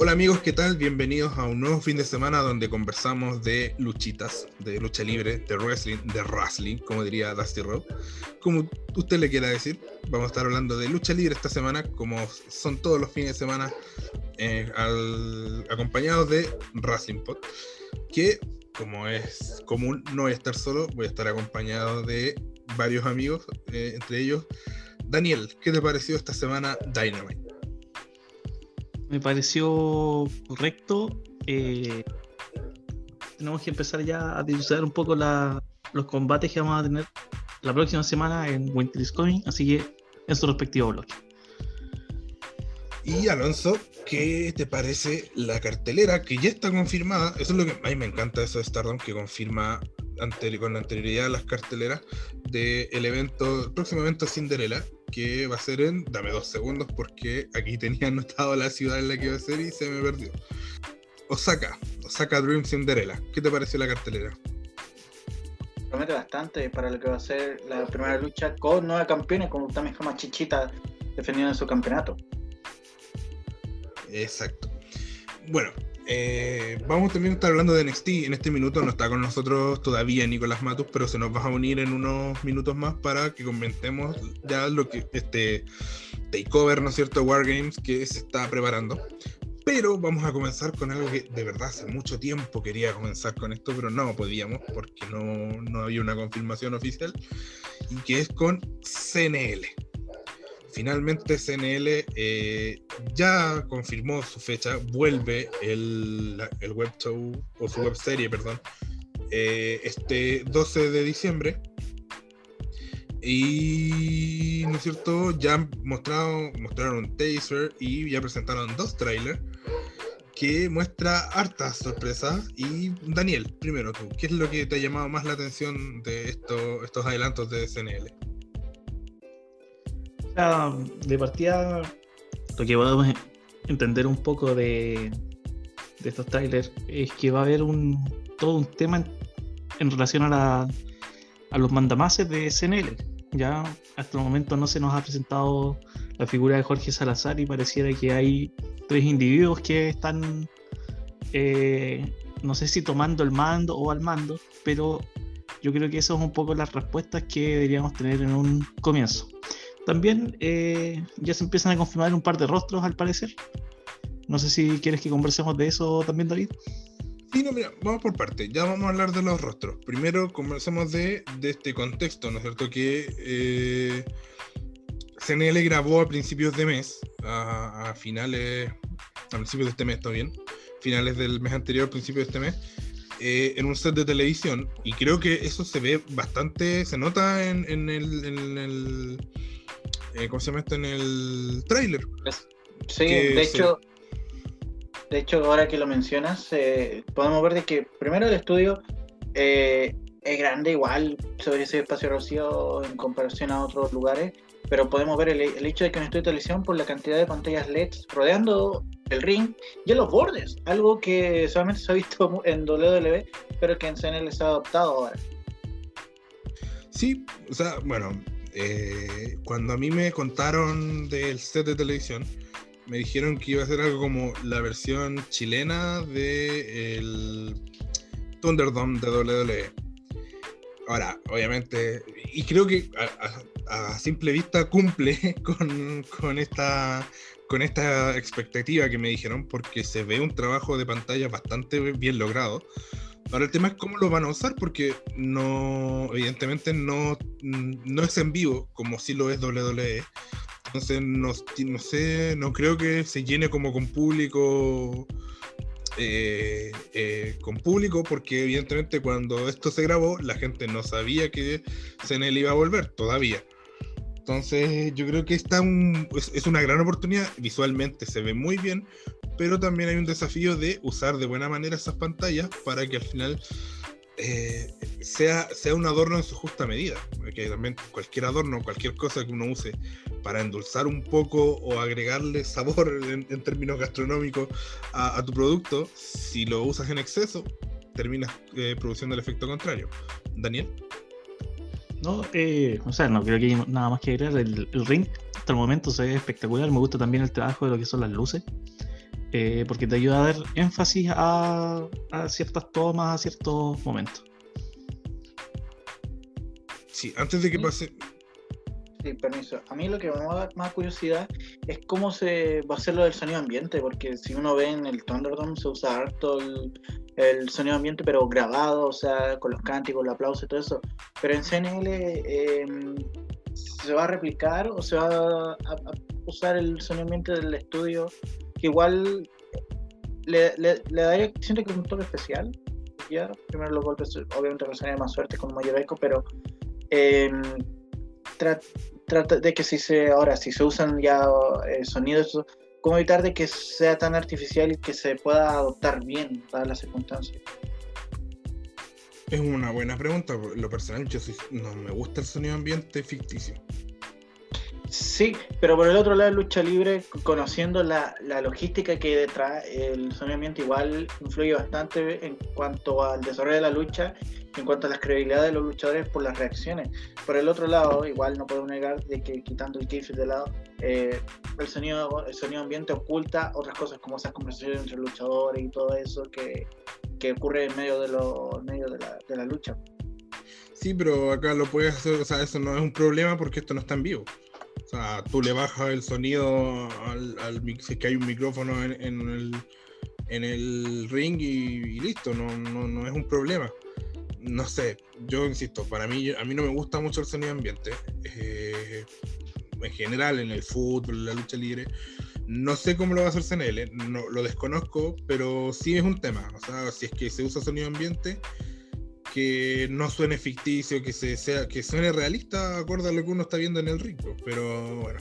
Hola amigos, ¿qué tal? Bienvenidos a un nuevo fin de semana donde conversamos de luchitas, de lucha libre, de wrestling, de wrestling, como diría Dusty Rowe. Como usted le quiera decir, vamos a estar hablando de lucha libre esta semana, como son todos los fines de semana, eh, acompañados de Wrestling Pod, que como es común, no voy a estar solo, voy a estar acompañado de varios amigos, eh, entre ellos Daniel, ¿qué te pareció esta semana Dynamite? Me pareció correcto. Eh, tenemos que empezar ya a dilucidar un poco los combates que vamos a tener la próxima semana en Winter is Coming, así que en su respectivo bloque. Y Alonso, ¿qué te parece la cartelera que ya está confirmada? Eso es lo que a mí me encanta eso de Stardom, que confirma con anterioridad las carteleras del evento, el próximo evento Cinderella, que va a ser en, dame dos segundos porque aquí tenía anotado la ciudad en la que iba a ser y se me perdió. Osaka, Osaka Dream Cinderella. ¿Qué te pareció la cartelera? Promete bastante para lo que va a ser la primera lucha con nueve campeones, como también como Chichita defendiendo su campeonato. Exacto. Bueno, eh, vamos también a estar hablando de NXT. En este minuto no está con nosotros todavía Nicolás Matus, pero se nos va a unir en unos minutos más para que comentemos ya lo que este takeover, ¿no es cierto? Wargames que se está preparando. Pero vamos a comenzar con algo que de verdad hace mucho tiempo quería comenzar con esto, pero no podíamos porque no, no había una confirmación oficial. Y que es con CNL finalmente CNL eh, ya confirmó su fecha, vuelve el, el web show, o su web serie, perdón, eh, este 12 de diciembre. Y, ¿no es cierto? Ya mostrado, mostraron un taser y ya presentaron dos trailers que muestra hartas sorpresas. Y Daniel, primero tú, ¿qué es lo que te ha llamado más la atención de estos adelantos de CNL? De partida, lo que podemos entender un poco de, estos trailers es que va a haber un todo un tema en, relación a, la, a los mandamases de SNL. Ya hasta el momento no se nos ha presentado la figura de Jorge Salazar y pareciera que hay tres individuos que están, eh, no sé si tomando el mando o al mando, pero yo creo que eso es un poco las respuestas que deberíamos tener en un comienzo. También eh, ya se empiezan a confirmar un par de rostros al parecer. No sé si quieres que conversemos de eso también, David. Sí, no, mira, vamos por parte. Ya vamos a hablar de los rostros. Primero conversemos de, este contexto, ¿no es cierto? Que eh, CNL grabó a principios de mes, a, finales, a principios de este mes, ¿está bien? Finales del mes anterior, principios de este mes, eh, en un set de televisión. Y creo que eso se ve bastante, se nota en, el eh, ¿cómo se llama esto? En el trailer. Sí, de hecho, de hecho, ahora que lo mencionas, eh, podemos ver de que primero el estudio eh, es grande igual sobre ese espacio rocío en comparación a otros lugares, pero podemos ver el, hecho de que un estudio de televisión por la cantidad de pantallas LEDs rodeando el ring y en los bordes, algo que solamente se ha visto en WWE, pero que en CNL se ha adoptado ahora. Sí, o sea, bueno, eh, cuando a mí me contaron del set de televisión, me dijeron que iba a ser algo como la versión chilena de Thunderdome de WWE. Ahora, obviamente, y creo que a, simple vista cumple con, con, esta, con esta expectativa que me dijeron, porque se ve un trabajo de pantalla bastante bien logrado. Ahora el tema es cómo lo van a usar, porque no, evidentemente no, no es en vivo, como si lo es WWE. Entonces no, no sé, no creo que se llene como con público. Eh, eh, con público, porque evidentemente cuando esto se grabó, la gente no sabía que CNL iba a volver todavía. Entonces, yo creo que esta es, es, una gran oportunidad. Visualmente se ve muy bien, pero también hay un desafío de usar de buena manera esas pantallas para que al final eh, sea, sea un adorno en su justa medida. Porque también cualquier adorno, cualquier cosa que uno use para endulzar un poco o agregarle sabor en, términos gastronómicos a, tu producto, si lo usas en exceso, terminas eh, produciendo el efecto contrario. Daniel. No, eh, o sea, no creo que hay nada más que agregar. El, el, ring hasta el momento se ve espectacular. Me gusta también el trabajo de lo que son las luces. Eh, porque te ayuda a dar énfasis a, ciertas tomas, a ciertos momentos. Sí, antes de que pase. Sí, permiso. A mí lo que me da más curiosidad es cómo se va a hacer lo del sonido ambiente, porque si uno ve en el Thunderdome se usa harto el, sonido ambiente, pero grabado, o sea, con los cánticos, el aplauso y todo eso. Pero en CNL em, se va a replicar o se va a, usar el sonido ambiente del estudio que igual le, le, daría, siento que un toque especial. Ya, primero los golpes, obviamente resonaría más suerte con mayor eco, pero em, trata de que si se, ahora, si se usan ya eh, sonidos, ¿cómo evitar de que sea tan artificial y que se pueda adoptar bien para las circunstancias? Es una buena pregunta. Lo personal, yo no me gusta el sonido ambiente ficticio. Sí, pero por el otro lado, lucha libre, conociendo la, logística que hay detrás, el sonido ambiente igual influye bastante en cuanto al desarrollo de la lucha, en cuanto a las credibilidades de los luchadores por las reacciones. Por el otro lado, igual no puedo negar de que quitando el keyframe de lado, eh, el, sonido, el sonido ambiente oculta otras cosas como esas conversaciones entre luchadores y todo eso que, ocurre en medio, de, lo, medio de, la, de la lucha. Sí, pero acá lo puedes hacer, o sea, eso no es un problema porque esto no está en vivo. O sea, tú le bajas el sonido al, si es que hay un micrófono en, el, en el ring y, listo, no, no, es un problema. No sé, yo insisto, para mí, a mí no me gusta mucho el sonido ambiente. Eh, en general, en el fútbol, en la lucha libre. No sé cómo lo va a hacer CNL, no, lo desconozco, pero sí es un tema. O sea, si es que se usa sonido ambiente, que no suene ficticio, que se sea, que suene realista, acorde a lo que uno está viendo en el ritmo. Pero bueno,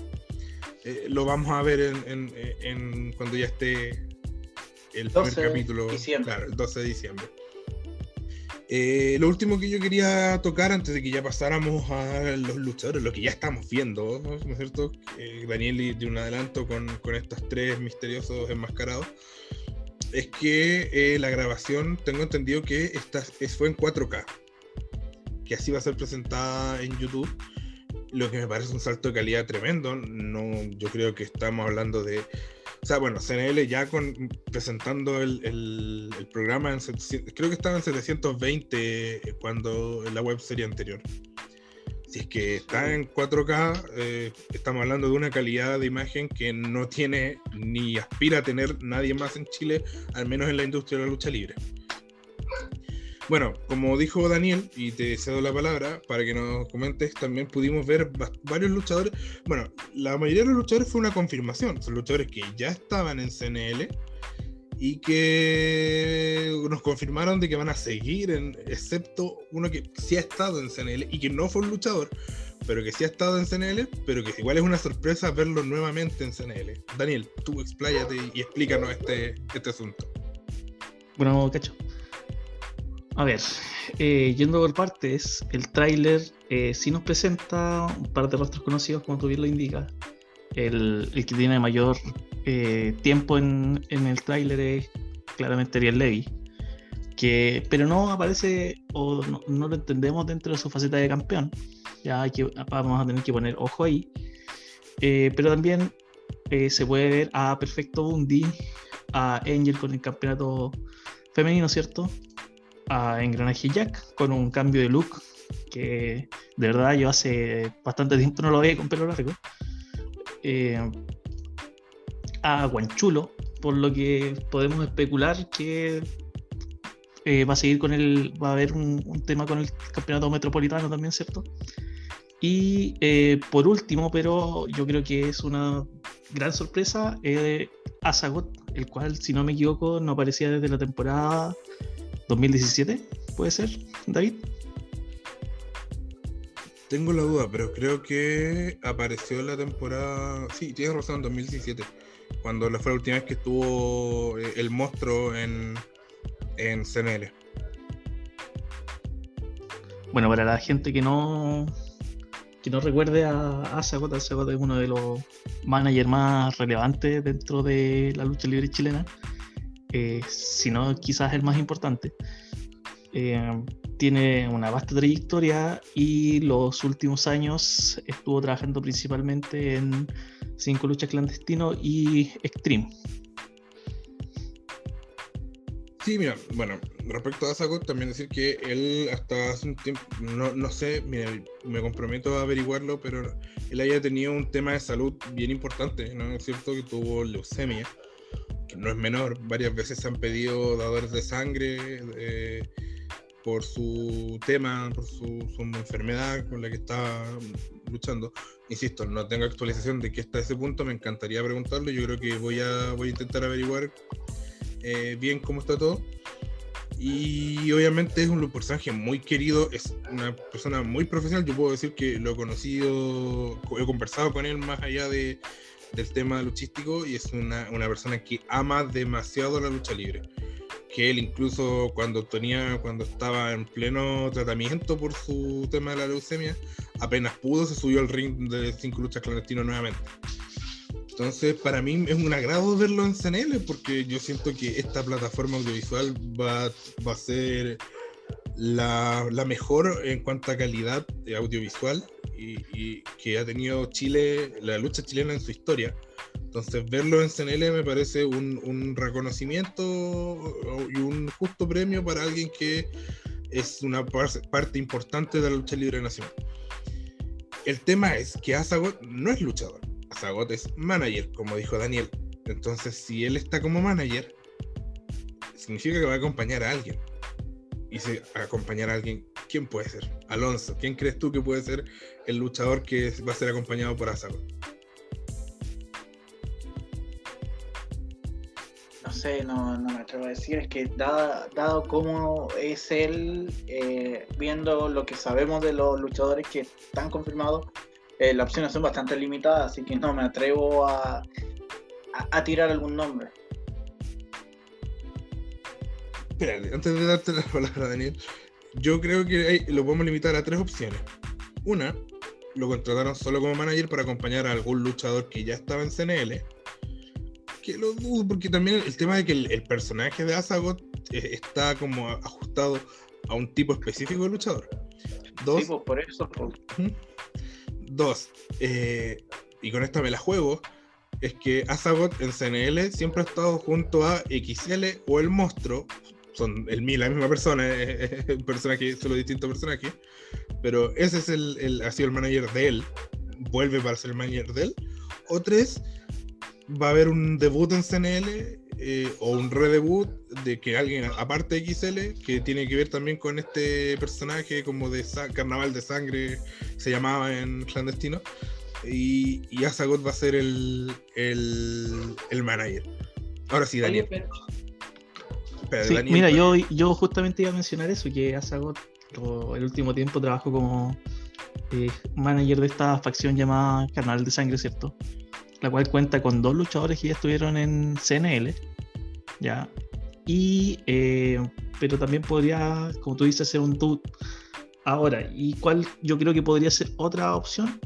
eh, lo vamos a ver en, cuando ya esté el primer capítulo, claro, el 12 de diciembre. Eh, lo último que yo quería tocar antes de que ya pasáramos a los luchadores, lo que ya estamos viendo, ¿no es cierto? Eh, Daniel de un adelanto con, con estos tres misteriosos enmascarados es que eh, la grabación, tengo entendido que esta, fue en 4K, que así va a ser presentada en YouTube, lo que me parece un salto de calidad tremendo. No, yo creo que estamos hablando de, o sea, bueno, CNL ya con presentando el, programa, en, creo que estaba en 720 cuando la web serie anterior. Si es que está en 4K, eh, estamos hablando de una calidad de imagen que no tiene ni aspira a tener nadie más en Chile, al menos en la industria de la lucha libre. Bueno, como dijo Daniel, y te cedo la palabra para que nos comentes, también pudimos ver varios luchadores. Bueno, la mayoría de los luchadores fue una confirmación, son luchadores que ya estaban en CNL y que nos confirmaron de que van a seguir, en, excepto uno que sí ha estado en CNL y que no fue un luchador, pero que sí ha estado en CNL, pero que igual es una sorpresa verlo nuevamente en CNL. Daniel, tú expláyate y explícanos este, este asunto. Bueno, cacho. A ver, eh, yendo por partes, el tráiler eh, sí nos presenta un par de rostros conocidos, como tú bien lo indicas. El, el que tiene mayor eh, tiempo en, el tráiler es claramente Ariel Levy, que, pero no aparece o no, lo entendemos dentro de su faceta de campeón. Ya vamos a tener que poner ojo ahí. Eh, pero también eh, se puede ver a Perfecto Bundy, a Angel con el campeonato femenino, ¿cierto? A Engranaje Jack con un cambio de look que de verdad yo hace bastante tiempo no lo veía con pelo largo. Eh, a Guanchulo, por lo que podemos especular que eh, va a seguir con el, va a haber un, tema con el campeonato metropolitano también, ¿cierto? Y eh, por último, pero yo creo que es una gran sorpresa, eh, Asagot, el cual, si no me equivoco, no aparecía desde la temporada 2017, ¿puede ser, David? Tengo la duda, pero creo que apareció en la temporada. Sí, tienes razón, 2017 cuando fue la última vez que estuvo eh, el monstruo en, en CNL. Bueno, para la gente que no que no recuerde a Asagot es uno de los managers más relevantes dentro de la lucha libre chilena, eh, si no quizás el más importante. Eh, tiene una vasta trayectoria y los últimos años estuvo trabajando principalmente en Cinco Luchas Clandestino y Extreme. Sí, mira, bueno, respecto a Asagot, también decir que él hasta hace un tiempo, no, no sé, mira, me comprometo a averiguarlo, pero él haya tenido un tema de salud bien importante, ¿no? Es cierto que tuvo leucemia, que no es menor, varias veces se han pedido dadores de sangre eh, por su tema, por su, su, enfermedad con la que está luchando. Insisto, no tengo actualización de que está ese punto, me encantaría preguntarlo, yo creo que voy a, voy a intentar averiguar eh, bien cómo está todo. Y obviamente es un personaje muy querido, es una persona muy profesional. Yo puedo decir que lo he conocido, he conversado con él más allá de, del tema luchístico y es una, una, persona que ama demasiado la lucha libre. Que él incluso cuando tenía, cuando estaba en pleno tratamiento por su tema de la leucemia, apenas pudo se subió al ring de cinco luchas clandestinos nuevamente. Entonces, para mí es un agrado verlo en CNL porque yo siento que esta plataforma audiovisual va, va a ser la, la, mejor en cuanto a calidad audiovisual y, que ha tenido Chile, la lucha chilena en su historia. Entonces, verlo en CNL me parece un, un reconocimiento y un justo premio para alguien que es una parte importante de la lucha libre nacional. El tema es que Asagot no es luchador Azagot es manager, como dijo Daniel. Entonces, si él está como manager, significa que va a acompañar a alguien. Y si acompañar a alguien, ¿quién puede ser? Alonso, ¿quién crees tú que puede ser el luchador que va a ser acompañado por Azagot? No sé, no, me atrevo a decir, es que dado, dado cómo es él, eh, viendo lo que sabemos de los luchadores que están confirmados, eh, las opciones son bastante limitadas, así que no me atrevo a, a, tirar algún nombre. Espérate, antes de darte la palabra, Daniel, yo creo que lo podemos limitar a tres opciones. Una, lo contrataron solo como manager para acompañar a algún luchador que ya estaba en CNL. Que lo dudo, porque también el tema de que el, personaje de Asagot eh, está como ajustado a un tipo específico de luchador. Dos, sí, pues por eso. Dos, eh, y con esta me la juego, es que Azagot en CNL siempre ha estado junto a XL o el monstruo. Son el, la misma persona, un personaje, solo distinto personaje. Pero ese es el, el, ha sido el manager de él. Vuelve para ser el manager de él. O tres, va a haber un debut en CNL eh, o un redebut de que alguien, aparte de XL, que tiene que ver también con este personaje como de Carnaval de Sangre, se llamaba en clandestino, y, y Asagot va a ser el, el, manager. Ahora sí, Daniel. mira, yo, yo justamente iba a mencionar eso, que Asagot el último tiempo trabajó como eh, manager de esta facción llamada Carnaval de Sangre, ¿cierto? La cual cuenta con dos luchadores que ya estuvieron en CNL, ¿ya? Y, eh, pero también podría, como tú dices, ser un dude ahora. ¿Y cuál yo creo que podría ser otra opción?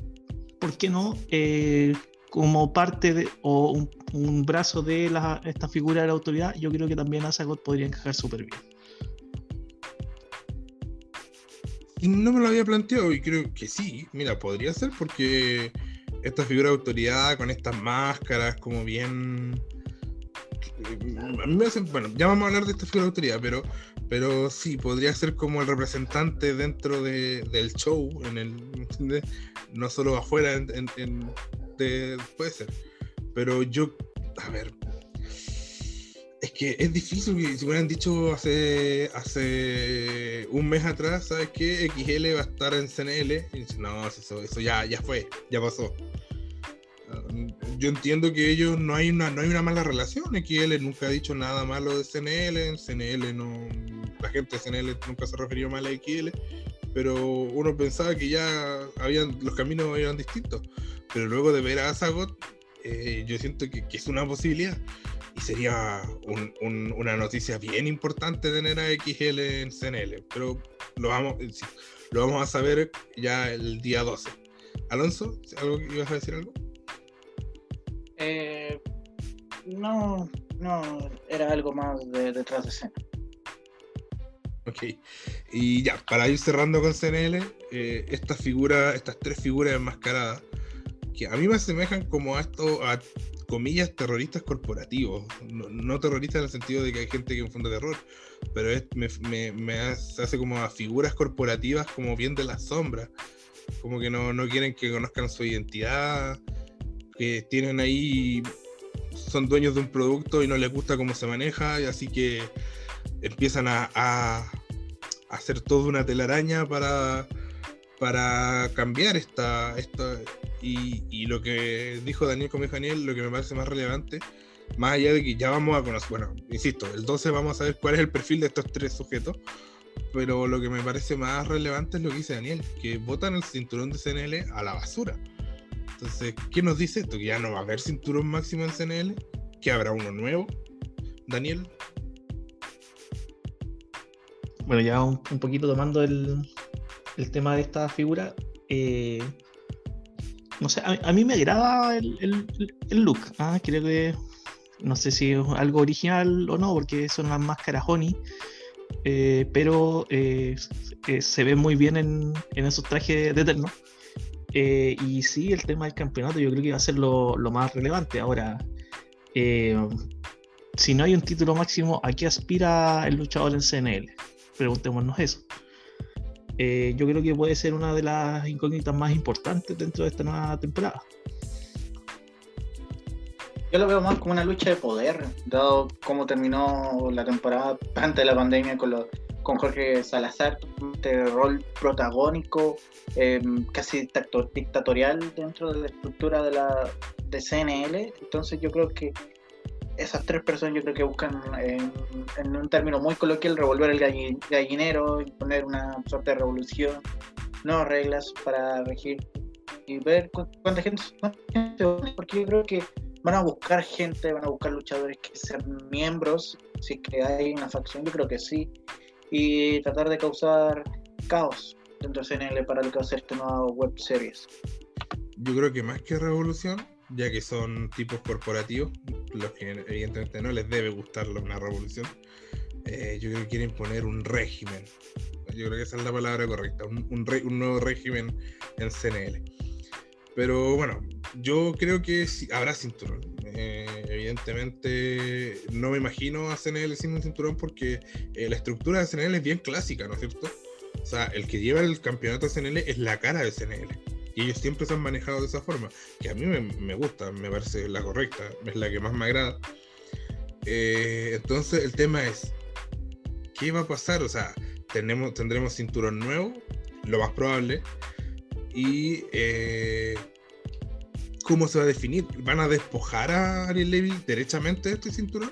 ¿Por qué no? Eh, como parte de, o un, brazo de la, esta figura de la autoridad, yo creo que también Asagot podría encajar súper bien. No me lo había planteado y creo que sí, mira, podría ser porque esta figura de autoridad con estas máscaras como bien... A mí me hacen, bueno, ya vamos a hablar de esta figura de autoridad, pero, pero sí, podría ser como el representante dentro de, del show, en el, no solo afuera, en, puede ser. Pero yo, a ver, es que es difícil, si hubieran dicho hace, hace un mes atrás, ¿sabes qué? XL va a estar en CNL. Y dicen, no, eso, eso ya, ya fue, ya pasó. Yo entiendo que ellos no hay una, no hay una mala relación. XL nunca ha dicho nada malo de CNL. En CNL no, la gente de CNL nunca se refirió mal a XL. Pero uno pensaba que ya habían, los caminos eran distintos. Pero luego de ver a Azagot, eh, yo siento que, que es una posibilidad y sería una noticia bien importante tener a XL en CNL, pero lo vamos, lo vamos a saber ya el día 12. Alonso, ¿algo ibas a decir algo? Eh, no, no, era algo más de, detrás de escena. Ok, y ya, para ir cerrando con CNL, eh, esta figura, estas tres figuras enmascaradas que a mí me asemejan como a esto, a comillas, terroristas corporativos. No, terroristas en el sentido de que hay gente que infunde terror, pero me, hace, como a figuras corporativas como bien de la sombra. Como que no, quieren que conozcan su identidad, que tienen ahí, son dueños de un producto y no les gusta cómo se maneja, y así que empiezan a hacer toda una telaraña para, para cambiar esta, esta y, lo que dijo Daniel Daniel, lo que me parece más relevante, más allá de que ya vamos a conocer, bueno, insisto, el 12 vamos a ver cuál es el perfil de estos tres sujetos, pero lo que me parece más relevante es lo que dice Daniel, que votan el cinturón de CNL a la basura. Entonces, ¿qué nos dice esto? Que ya no va a haber cinturón máximo en CNL, que habrá uno nuevo. Daniel, bueno, ya un, poquito tomando el, tema de esta figura, eh, no sé, a, mí me agrada el, look. ¿ah? Creo que no sé si es algo original o no, porque son las máscaras Honey, eh, pero eh, se ve muy bien en, esos trajes de Eterno. y sí, el tema del campeonato yo creo que va a ser lo, lo más relevante. Ahora, si no hay un título máximo, ¿a qué aspira el luchador en CNL? preguntémonos eso. Eh, yo creo que puede ser una de las incógnitas más importantes dentro de esta nueva temporada. Yo lo veo más como una lucha de poder, dado cómo terminó la temporada antes de la pandemia con, con Jorge Salazar, este rol protagónico, em, casi dictatorial dentro de la estructura de la de CNL. Entonces yo creo que esas tres personas yo creo que buscan, en un término muy coloquial, revolver el gallinero, imponer una suerte de revolución, nuevas reglas para regir y ver cuánta gente, porque yo creo que van a buscar gente, van a buscar luchadores que sean miembros, si que hay una facción, yo creo que sí, y tratar de causar caos dentro de CNL para lo que va a ser esta nueva web series. Yo creo que más que revolución, ya que son tipos corporativos, los que evidentemente no les debe gustar una revolución, eh, yo creo que quieren poner un régimen. Yo creo que esa es la palabra correcta, un, un, nuevo régimen en CNL. Pero bueno, yo creo que habrá cinturón. Eh, evidentemente no me imagino a CNL sin un cinturón porque eh, la estructura de CNL es bien clásica, ¿no es cierto? O sea, el que lleva el campeonato de CNL es la cara de CNL y ellos siempre se han manejado de esa forma, que a mí me, gusta, me parece la correcta, es la que más me agrada. Eh, entonces el tema es, ¿qué va a pasar? O sea, tenemos, tendremos cinturón nuevo, lo más probable, y eh, ¿cómo se va a definir? ¿Van a despojar a Ariel Levy derechamente de este cinturón?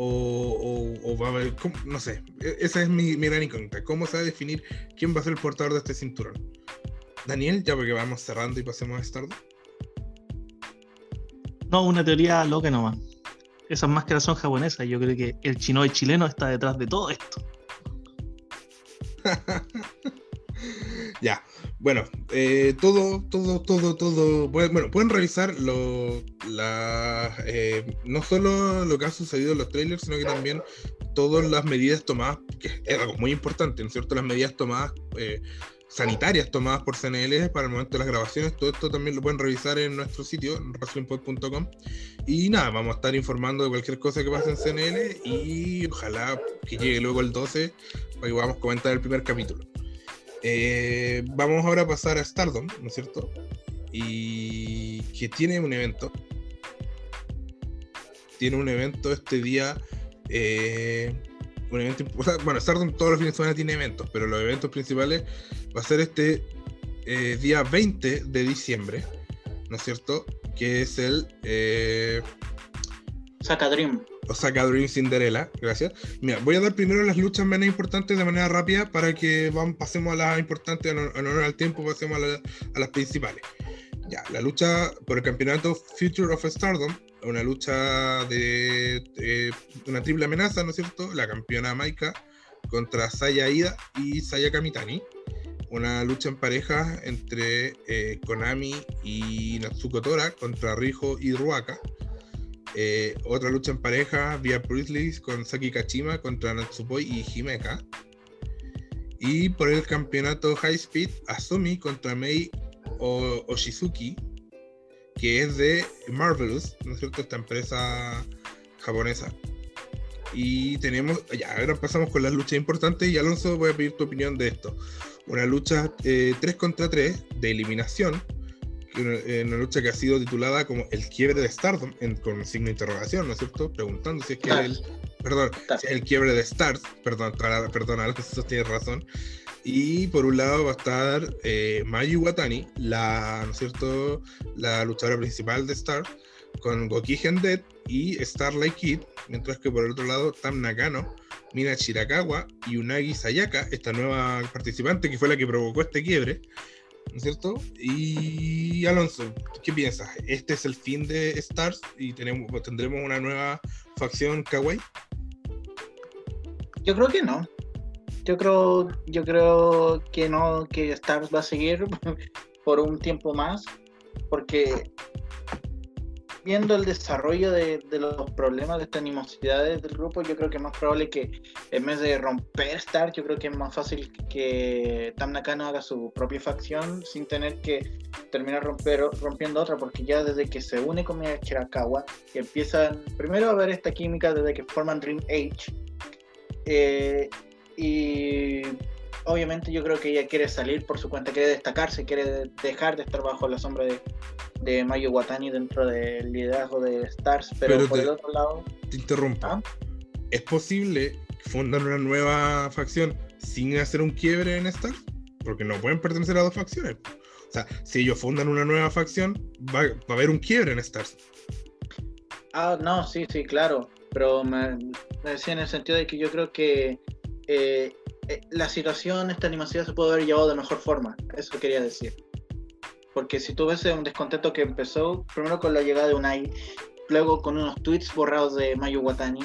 O, va a haber, no sé, e, esa es mi, mi gran incógnita. ¿Cómo se va a definir quién va a ser el portador de este cinturón? Daniel, ya porque vamos cerrando y pasemos a Stardom. No, una teoría loca nomás. Esas máscaras son japonesas. Yo creo que el chino y chileno está detrás de todo esto. ya, bueno, eh, todo, todo, todo, todo. Bueno, pueden revisar lo, la, eh, no solo lo que ha sucedido en los trailers, sino que también todas las medidas tomadas, que es algo muy importante, ¿no es cierto? Las medidas tomadas eh, sanitarias tomadas por CNL para el momento de las grabaciones. Todo esto también lo pueden revisar en nuestro sitio, wrestlingpod.com. Y nada, vamos a estar informando de cualquier cosa que pase en CNL y ojalá que llegue luego el 12 para que podamos comentar el primer capítulo. Eh, vamos ahora a pasar a Stardom, ¿no es cierto? Y que tiene un evento. Tiene un evento este día. Eh, un evento, bueno, Stardom todos los fines de semana tiene eventos, pero los eventos principales va a ser este eh, día 20 de diciembre, ¿no es cierto? Que es el... Eh, Saca Dream. Osaka Dream Cinderella, gracias. Mira, voy a dar primero las luchas menos importantes de manera rápida para que vamos, pasemos a las importantes en honor al tiempo, pasemos a, las principales. Ya, la lucha por el campeonato Future of Stardom, una lucha de, de, una triple amenaza, ¿no es cierto? La campeona Maika contra Saya Ida y Saya Kamitani una lucha en pareja entre eh, Konami y Natsuko Tora contra Rijo y Ruaka. Eh, otra lucha en pareja vía Priestley con Saki Kachima contra Natsupoi y Himeka. Y por el campeonato High Speed, Asumi contra Mei o Oshizuki. Que es de Marvelous, ¿no es cierto? Esta empresa japonesa. Y tenemos, ya, ahora pasamos con las luchas importantes y Alonso, voy a pedir tu opinión de esto. Una lucha 3 eh, contra 3 de eliminación, una, lucha que ha sido titulada como el quiebre de Stardom, con signo de interrogación, ¿no es cierto? Preguntando si es que el, perdón, el quiebre de Stars, perdón, perdón, Alonso, tienes razón. Y por un lado va a estar eh, Mayu Watani, la, ¿no es cierto? la luchadora principal de Stars, con Goki Hendet y Starlight Kid, mientras que por el otro lado Tam Nakano, Mina Chirakawa y Unagi Sayaka, esta nueva participante que fue la que provocó este quiebre, ¿no es cierto? Y Alonso, ¿qué piensas? ¿Este es el fin de Stars y tenemos, tendremos una nueva facción kawaii? Yo creo que no. Yo creo, yo creo que no, que Stars va a seguir por un tiempo más, porque viendo el desarrollo de, los problemas de estas animosidades del grupo, yo creo que es más probable que en vez de romper Star, yo creo que es más fácil que Tam Nakano haga su propia facción sin tener que terminar romper, rompiendo otra, porque ya desde que se une con Chirakawa, que empiezan primero a ver esta química desde que forman Dream Age, eh, y obviamente yo creo que ella quiere salir por su cuenta, quiere destacarse, quiere dejar de estar bajo la sombra de, de Mayu Watani dentro del liderazgo de Stars, pero, por el otro lado... Te interrumpo. ¿Ah? ¿Es posible fundar una nueva facción sin hacer un quiebre en Stars? Porque no pueden pertenecer a dos facciones. O sea, si ellos fundan una nueva facción, va, a haber un quiebre en Stars. Ah, no, sí, sí, claro. Pero me, decía en el sentido de que yo creo que eh, eh, la situación, esta animación se puede haber llevado de mejor forma. Eso quería decir. Porque si tú ves un descontento que empezó primero con la llegada de Unai, luego con unos tweets borrados de Mayu Watani,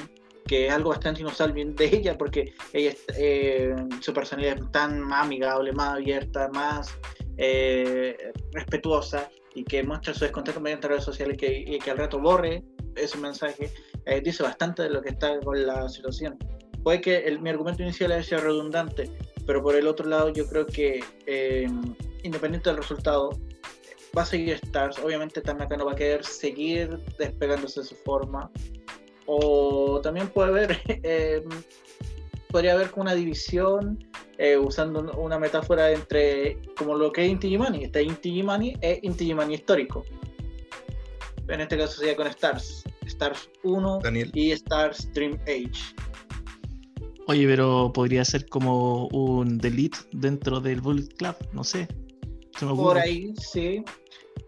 que es algo bastante inusual de ella, porque ella eh, su personalidad es tan más amigable, más abierta, más eh, respetuosa y que muestra su descontento mediante redes sociales que, y que al rato borre ese mensaje, dice bastante de lo que está con la situación puede que el, mi argumento inicial sido redundante, pero por el otro lado yo creo que eh, independiente del resultado, va a seguir Stars. Obviamente Tanaka no va a querer seguir despegándose de su forma. O también puede haber, eh, podría haber una división eh, usando una metáfora entre como lo que es Inti Gimani. Está Inti Gimani e Inti Gimani histórico. En este caso sería con Stars. Stars 1 y Stars Dream Age. Oye, pero podría ser como un delete dentro del Bullet Club, no sé. Por ahí, sí.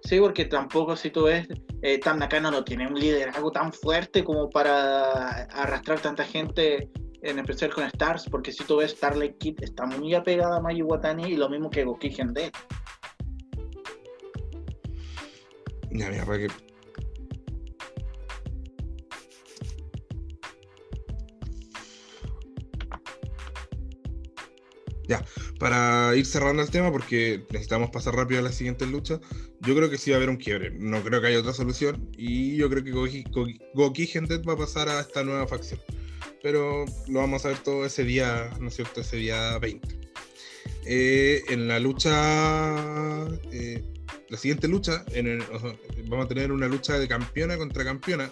Sí, porque tampoco si tú ves, eh, Tam Nakano no tiene un liderazgo tan fuerte como para arrastrar tanta gente, en especial con Stars, porque si tú ves, Starlight Kid está muy apegada a Mayu Watani y lo mismo que Goki Gende. Ya, mira, para que Ya, para ir cerrando el tema, porque necesitamos pasar rápido a la siguiente lucha, yo creo que sí va a haber un quiebre. No creo que haya otra solución. Y yo creo que Goki, Goki, va a pasar a esta nueva facción. Pero lo vamos a ver todo ese día, ¿no es cierto? Ese día 20. Eh, en la lucha, eh, la siguiente lucha, vamos a tener una lucha de campeona contra campeona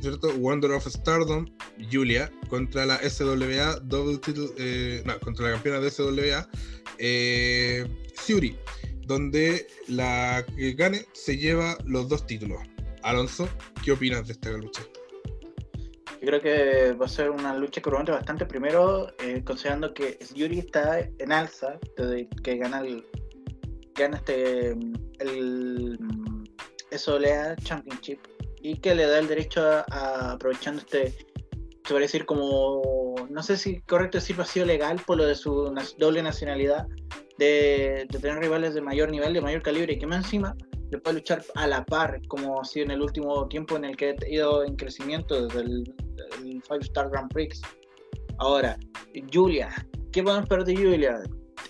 ¿cierto? Wonder of Stardom, Julia, contra la SWA, Double Title, eh, no, contra la campeona de SWA, eh, donde la que gane se lleva los dos títulos. Alonso, ¿qué opinas de esta lucha? Yo creo que va a ser una lucha que bastante. Primero, eh, considerando que Yuri está en alza, desde que gana el, gana este el SWA Championship y que le da el derecho a, aprovechando este, se puede decir como, no sé si correcto decirlo ha sido legal por lo de su doble nacionalidad, de, tener rivales de mayor nivel, de mayor calibre y que más encima le puede luchar a la par, como ha sido en el último tiempo en el que ha ido en crecimiento desde el, el Five Star Grand Prix. Ahora, Julia, ¿qué podemos esperar de Julia?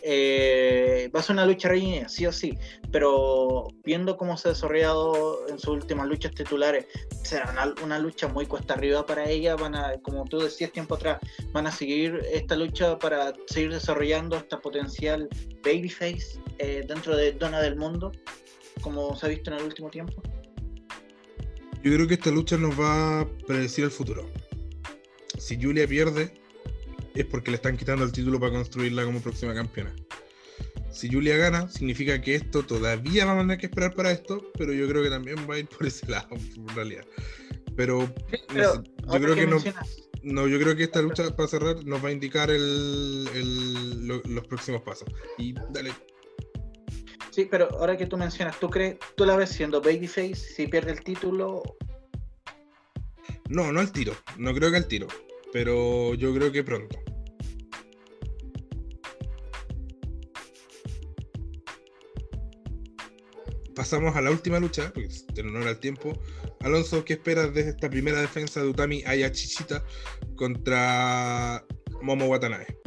Eh, va a ser una lucha reñida, sí o sí, pero viendo cómo se ha desarrollado en sus últimas luchas titulares, será una, lucha muy cuesta arriba para ella, van a, como tú decías tiempo atrás, van a seguir esta lucha para seguir desarrollando esta potencial babyface eh, dentro de Dona del Mundo, como se ha visto en el último tiempo. Yo creo que esta lucha nos va a predecir el futuro. Si Julia pierde, es porque le están quitando el título para construirla como próxima campeona. Si Julia gana, significa que esto todavía vamos a tener que esperar para esto, pero yo creo que también va a ir por ese lado, en realidad. Pero, yo creo que, no, no, yo creo que esta lucha para cerrar nos va a indicar el, los próximos pasos. Y dale. Sí, pero ahora que tú mencionas, ¿tú crees, tú la ves siendo babyface si pierde el título? No, no al tiro. No creo que al tiro. Pero yo creo que pronto. pasamos a la última lucha, porque en honor al tiempo. Alonso, ¿qué esperas de esta primera defensa de Utami Ayachichita contra Momo Watanabe?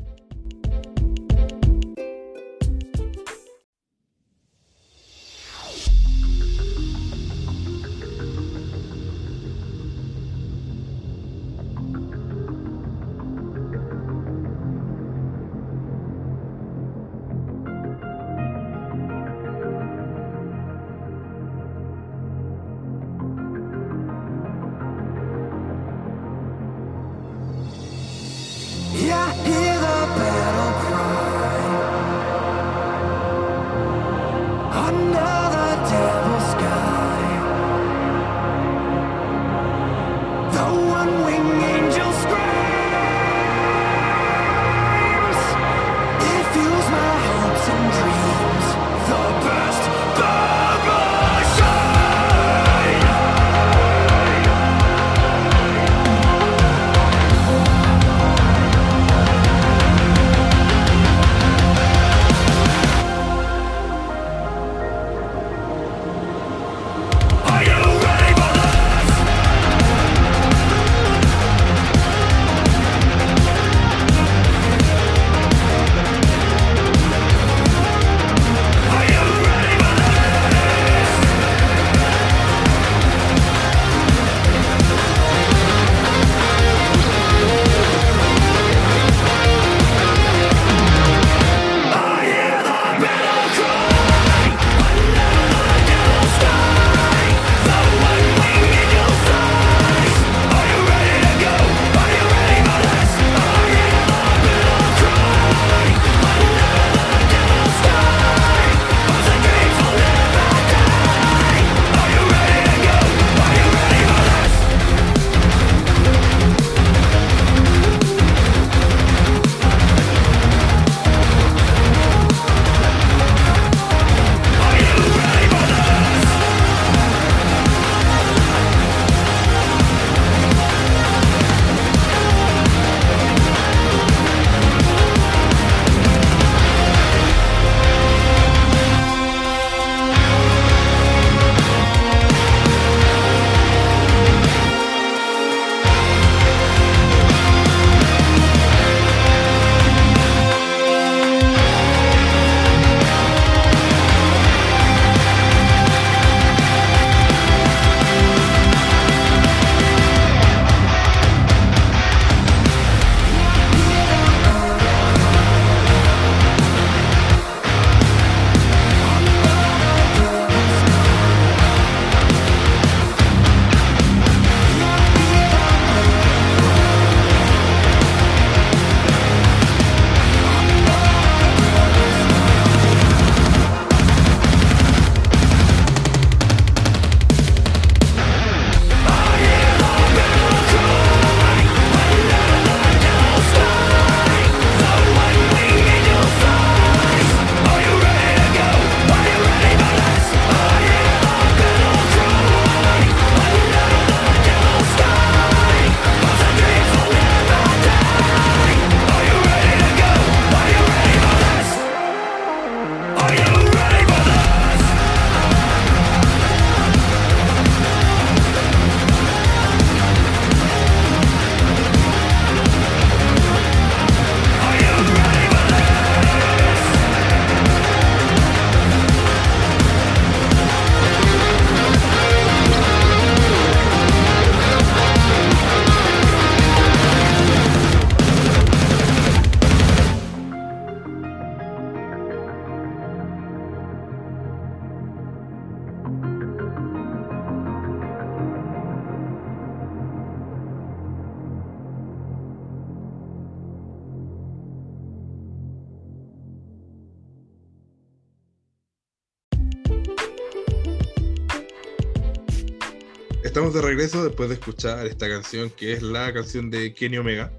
De regreso después de escuchar esta canción que es la canción de Kenny Omega.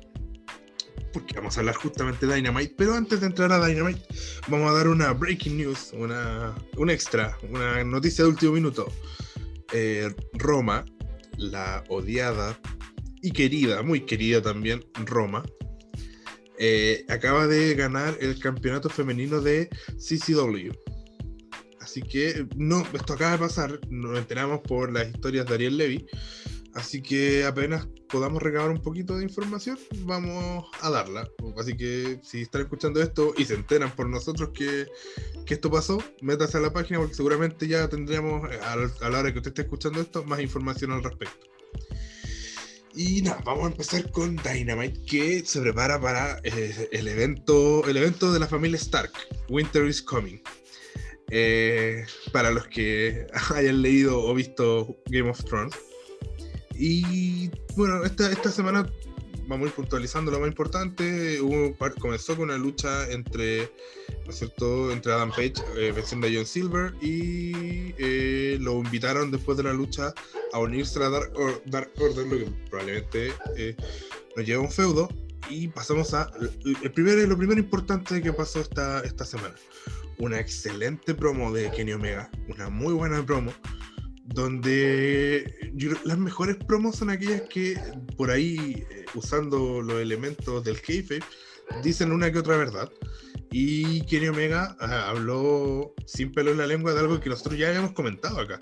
Porque vamos a hablar justamente de Dynamite. Pero antes de entrar a Dynamite, vamos a dar una breaking news, una, un extra, una noticia de último minuto. Eh, Roma, la odiada y querida, muy querida también, Roma, eh, acaba de ganar el campeonato femenino de CCW. Así que no, esto acaba de pasar, nos enteramos por las historias de Ariel Levy. Así que apenas podamos recabar un poquito de información, vamos a darla. Así que si están escuchando esto y se enteran por nosotros que, que esto pasó, métase a la página porque seguramente ya tendremos, a, la hora que usted esté escuchando esto, más información al respecto. Y nada, vamos a empezar con Dynamite, que se prepara para eh, el, evento, el evento de la familia Stark, Winter is Coming. Eh, para los que hayan leído o visto Game of Thrones. Y bueno, esta, esta semana vamos a ir puntualizando lo más importante. Hubo, comenzó con una lucha entre, ¿no es cierto?, entre Adam Page eh, venciendo a John Silver y eh, lo invitaron después de la lucha a unirse a Dark, Order, lo que probablemente eh, nos lleva a un feudo. Y pasamos a el primero, lo primero importante que pasó esta, esta semana. Una excelente promo de Kenny Omega, una muy buena promo donde las mejores promos son aquellas que por ahí, eh, usando los elementos del kayfabe, dicen una que otra verdad. Y Kenny Omega ah, habló sin pelo en la lengua de algo que nosotros ya habíamos comentado acá,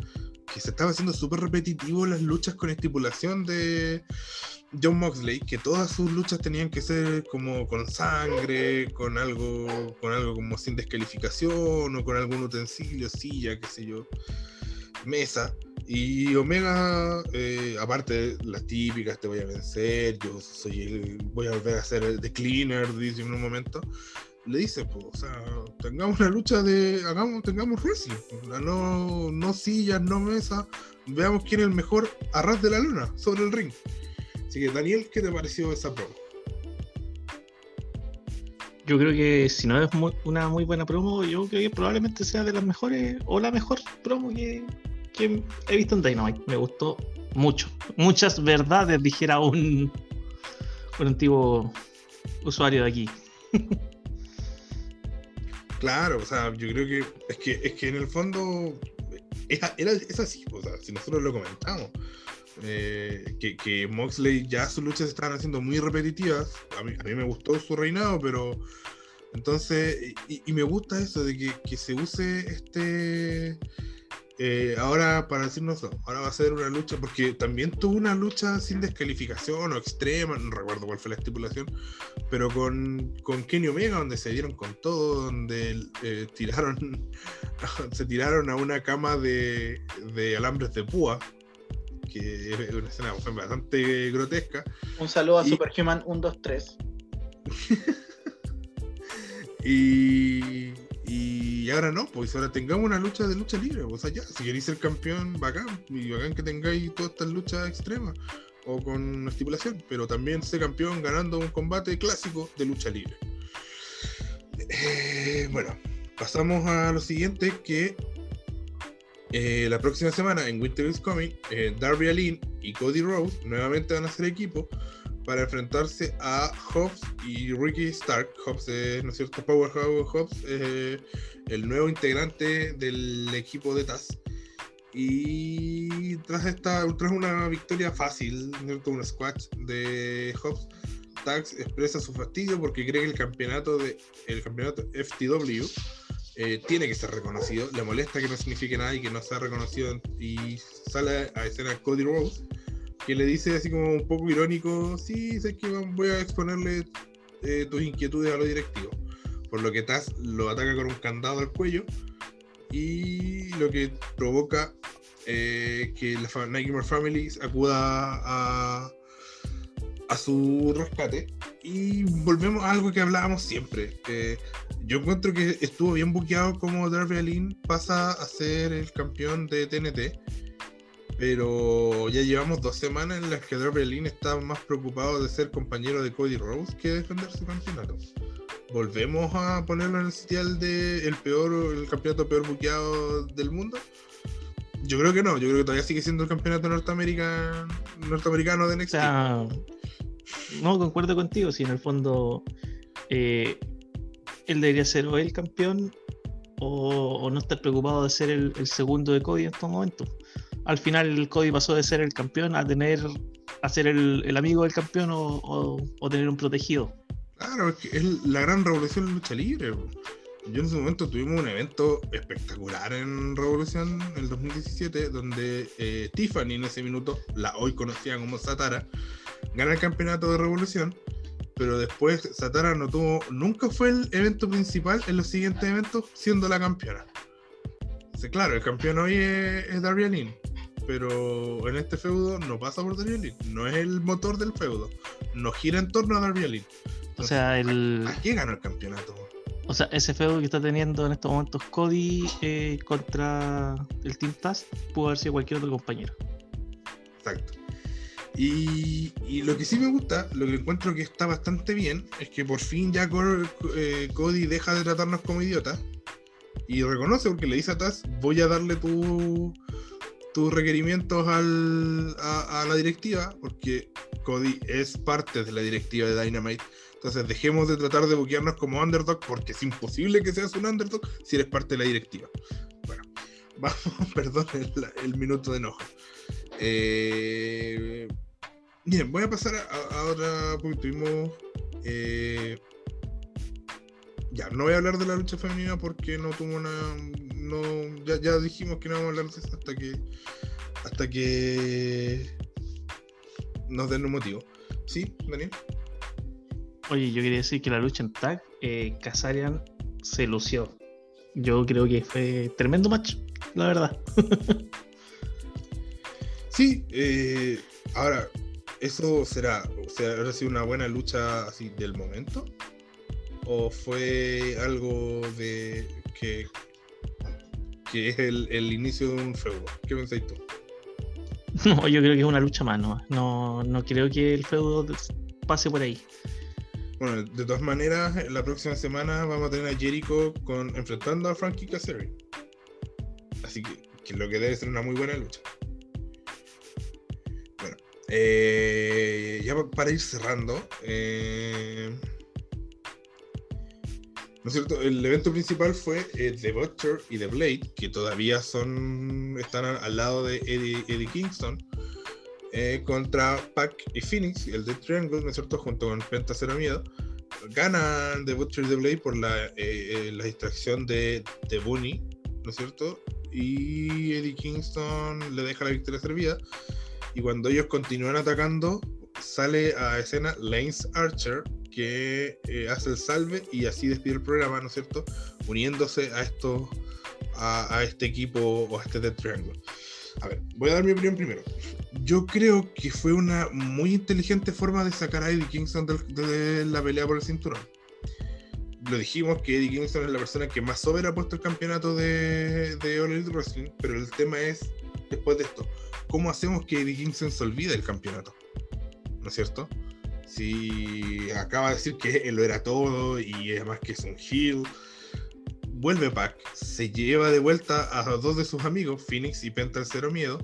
que se estaba haciendo súper repetitivo las luchas con estipulación de John Moxley, que todas sus luchas tenían que ser como con sangre, con algo, con algo como sin descalificación o con algún utensilio, silla, qué sé yo mesa. Y Omega, eh, aparte de las típicas, te voy a vencer, yo soy el, voy a volver a ser el The Cleaner, dice en un momento, le dice, pues, o tengamos una lucha de, hagamos, tengamos wrestling, no, no sillas, no mesa, veamos quién es el mejor a ras de la luna, sobre el ring. Así que, Daniel, ¿qué te pareció esa promo? Yo creo que si no es una muy buena promo, yo creo que probablemente sea de las mejores o la mejor promo que, que he visto en Dynamite. Me gustó mucho. Muchas verdades, dijera un, un antiguo usuario de aquí. claro, o sea, yo creo que es que, es que en el fondo era, es así, o sea, si nosotros lo comentamos. Eh, que, que, Moxley ya sus luchas estaban haciendo muy repetitivas. A mí, a mí me gustó su reinado, pero entonces, y, y me gusta eso de que, que se use este eh, ahora, para decirnos, ahora va a ser una lucha, porque también tuvo una lucha sin descalificación o extrema, no recuerdo cuál fue la estipulación, pero con, con Kenny Omega, donde se dieron con todo, donde eh, tiraron, se tiraron a una cama de, de alambres de púa, que es una escena bastante grotesca. Un saludo a Superhuman 123. y y ahora no, pues ahora tengamos una lucha de lucha libre. O sea, ya, si queréis ser campeón, bacán. Y bacán que tengáis todas estas luchas extremas o con estipulación. Pero también ser campeón ganando un combate clásico de lucha libre. Eh, bueno, pasamos a lo siguiente: que eh, la próxima semana en Winter is Coming, eh, Darby Allin y Cody Rose nuevamente van a ser equipo para enfrentarse a Hobbs y Ricky Stark. Hobbs es, ¿no es? Powerhouse Hobbs, eh, el nuevo integrante del equipo de Taz. Y tras esta, tras una victoria fácil, ¿no? un squash de Hobbs, Tax expresa su fastidio porque cree que el campeonato de el campeonato FTW eh, tiene que ser reconocido. Le molesta que no signifique nada y que no sea reconocido y sale a escena Cody Rose que le dice así como un poco irónico, sí, sé que voy a exponerle eh, tus inquietudes a los directivos. Por lo que Taz lo ataca con un candado al cuello y lo que provoca eh, que la Nightmare Family acuda a, a su rescate. Y volvemos a algo que hablábamos siempre. Eh, yo encuentro que estuvo bien buqueado como Darby Allin pasa a ser el campeón de TNT pero ya llevamos dos semanas en las que Darby está más preocupado de ser compañero de Cody Rose que defender su campeonato. ¿Volvemos a ponerlo en el sitial de el peor, el campeonato peor buqueado del mundo? Yo creo que no, yo creo que todavía sigue siendo el campeonato norteamericano, norteamericano de NXT. No concuerdo contigo, si en el fondo eh, él debería ser o el campeón o, no estar preocupado de ser el, segundo de Cody en estos momentos. Al final el Cody pasó de ser el campeón a tener a ser el, amigo del campeón o, tener un protegido. Claro, es, que es la gran revolución de lucha libre. Yo en ese momento tuvimos un evento espectacular en Revolución en el 2017, donde eh, Tiffany en ese minuto, la hoy conocida como Satara, gana el campeonato de Revolución pero después Satara no tuvo, nunca fue el evento principal en los siguientes eventos siendo la campeona. claro, el campeón hoy es, es Darby pero en este feudo no pasa por Darby no es el motor del feudo, no gira en torno a Darby o sea, el... ¿a quién ganó el campeonato? O sea, ese feudo que está teniendo en estos momentos Cody eh, contra el Team Taz pudo haber sido cualquier otro compañero. Exacto. Y, lo que sí me gusta, lo que encuentro que está bastante bien, es que por fin ya eh, Cody deja de tratarnos como idiotas y reconoce porque le dice a Taz, voy a darle tus requerimientos al, a, la directiva, porque Cody es parte de la directiva de Dynamite. Entonces dejemos de tratar de buquearnos como underdog, porque es imposible que seas un underdog si eres parte de la directiva. Bueno, vamos, perdón el minuto de enojo. Eh, bien, voy a pasar a, otra porque. Eh, ya, no voy a hablar de la lucha femenina porque no tuvo una. No, ya, dijimos que no vamos a hablar de eso hasta que. Hasta que. Nos den un motivo. ¿Sí, Daniel? Oye, yo quería decir que la lucha en tag, eh, se lució. Yo creo que fue tremendo match, la verdad. Sí, eh, ahora, ¿eso será, o sea, habrá sido una buena lucha así del momento? ¿O fue algo de que, que es el, inicio de un feudo? ¿Qué pensáis tú? No, yo creo que es una lucha más, ¿no? No, no creo que el feudo pase por ahí. Bueno, de todas maneras, la próxima semana vamos a tener a Jericho con, enfrentando a Frankie Casseri. Así que, que lo que debe ser una muy buena lucha. Eh, ya para ir cerrando, eh, ¿no es cierto? El evento principal fue eh, The Butcher y The Blade, que todavía son están al, lado de Eddie, Kingston, contra Pac y Phoenix, el de Triangle, ¿no es cierto? Junto con Penta Cero Miedo. Ganan The Butcher y The Blade por la, la distracción de, de Bunny, ¿no es cierto? Y Eddie Kingston le deja la victoria servida y cuando ellos continúan atacando, sale a escena Lance Archer, que eh, hace el salve y así despide el programa, ¿no es cierto? Uniéndose a esto, a, este equipo o a este Dead Triangle. A ver, voy a dar mi opinión primero. Yo creo que fue una muy inteligente forma de sacar a Eddie Kingston de, la pelea por el cinturón. Lo dijimos que Eddie Kingston es la persona que más sobre ha puesto el campeonato de, de All Elite Wrestling, pero el tema es, después de esto, ¿cómo hacemos que Eddie Kingston se olvide del campeonato? ¿No es cierto? Si acaba de decir que él lo era todo y además que es un heel, vuelve Pac, se lleva de vuelta a dos de sus amigos, Phoenix y Penta el Cero Miedo.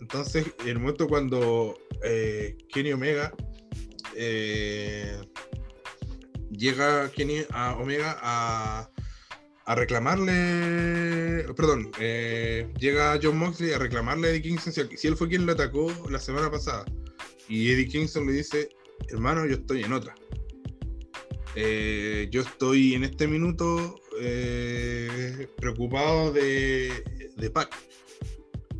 Entonces, en el momento cuando eh, Kenny Omega eh, llega Kenny a Omega a, a reclamarle, perdón, eh, llega John Moxley a reclamarle a Eddie Kingston si, él fue quien lo atacó la semana pasada. Y Eddie Kingston le dice, hermano, yo estoy en otra. Eh, yo estoy en este minuto eh, preocupado de, de Pac.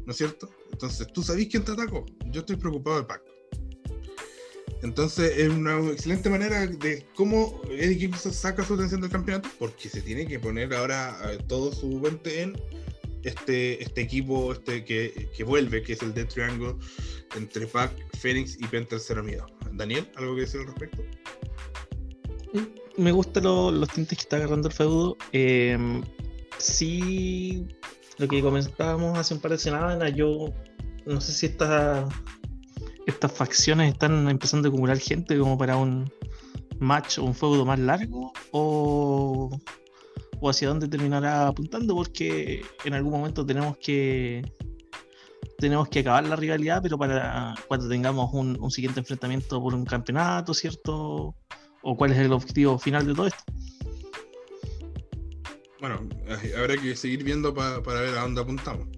¿No es cierto? Entonces, tú sabes quién te atacó. Yo estoy preocupado de Pac. Entonces es una excelente manera de cómo Eddie Kingston saca su atención del campeonato, porque se tiene que poner ahora eh, todo su puente en este, este equipo este que, que, vuelve, que es el Dead Triangle entre Pac, Phoenix y Penta Cero Miedo. Daniel, ¿algo que decir al respecto? Mm, me gustan los tintes que está agarrando el feudo. Em, sí, lo que comentábamos hace un par de semanas, yo no sé si está estas facciones están empezando a acumular gente como para un match o un feudo más largo o, o hacia dónde terminará apuntando porque en algún momento tenemos que tenemos que acabar la rivalidad, pero para cuando tengamos un, siguiente enfrentamiento por un campeonato, ¿cierto? ¿O cuál es el objetivo final de todo esto? Bueno, habrá que seguir viendo para ver a dónde apuntamos.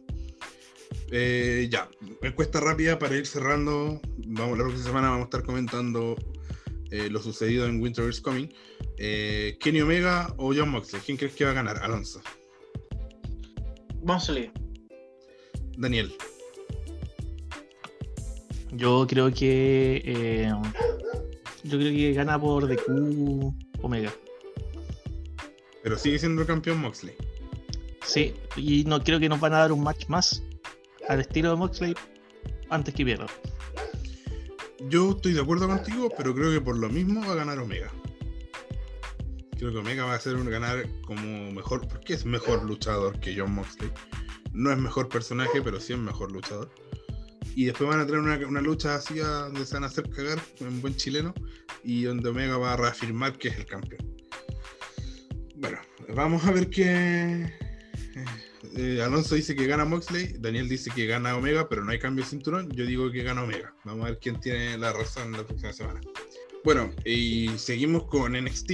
Eh, ya, encuesta rápida para ir cerrando. Vamos, la próxima semana vamos a estar comentando eh, lo sucedido en Winter is Coming. Eh, Kenny Omega o John Moxley, ¿quién crees que va a ganar? Alonso. Moxley. Daniel. Yo creo que yo creo que gana por DQ Omega. Pero sigue siendo el campeón Moxley. Sí, y no creo que nos van a dar un match más al estilo de Moxley antes que pierda. Yo estoy de acuerdo contigo, pero creo que por lo mismo va a ganar Omega. Creo que Omega va a ser un ganar como mejor, porque es mejor luchador que John Moxley. No es mejor personaje, pero sí es mejor luchador. Y después van a tener una, lucha así donde se van a hacer cagar, un buen chileno, y donde Omega va a reafirmar que es el campeón. Bueno, vamos a ver qué. Eh, Alonso dice que gana Moxley, Daniel dice que gana Omega, pero no hay cambio de cinturón. Yo digo que gana Omega. Vamos a ver quién tiene la razón la próxima semana. Bueno, y seguimos con NXT,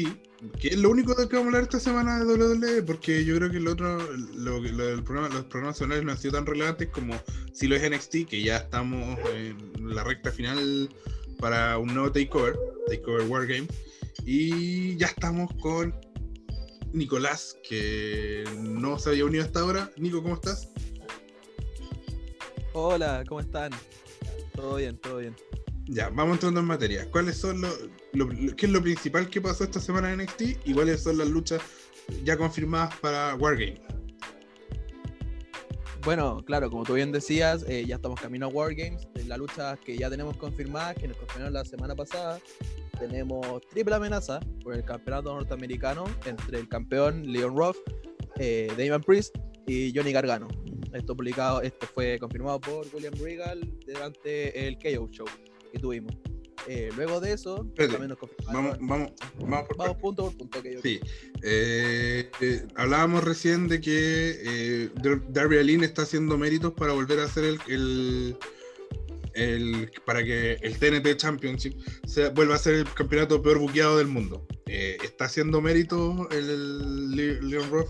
que es lo único de que vamos a hablar esta semana de WWE, porque yo creo que el otro, lo, lo, programa, los programas semanales no han sido tan relevantes como si lo es NXT, que ya estamos en la recta final para un nuevo takeover, takeover Wargame, y ya estamos con Nicolás, que no se había unido hasta ahora. Nico, ¿cómo estás? Hola, ¿cómo están? Todo bien, todo bien. Ya, vamos entrando en materia. ¿Cuáles son los, qué es lo principal que pasó esta semana en NXT y cuáles son las luchas ya confirmadas para Wargame? Bueno, claro, como tú bien decías, eh, ya estamos camino a Wargames. La lucha que ya tenemos confirmada, que nos confirmaron la semana pasada, tenemos triple amenaza por el campeonato norteamericano entre el campeón Leon Ruff, eh, Damon Priest y Johnny Gargano. Esto publicado, esto fue confirmado por William Regal durante el KO Show que tuvimos. Eh, luego de eso, también nos vamos, vamos, vamos, vamos punto por punto. sí. Eh, hablábamos recién de que Darby Allin está haciendo méritos para volver a hacer el para que el TNT Championship se vuelva a ser el campeonato peor buqueado del mundo. Eh, está haciendo mérito el, Leon Ruff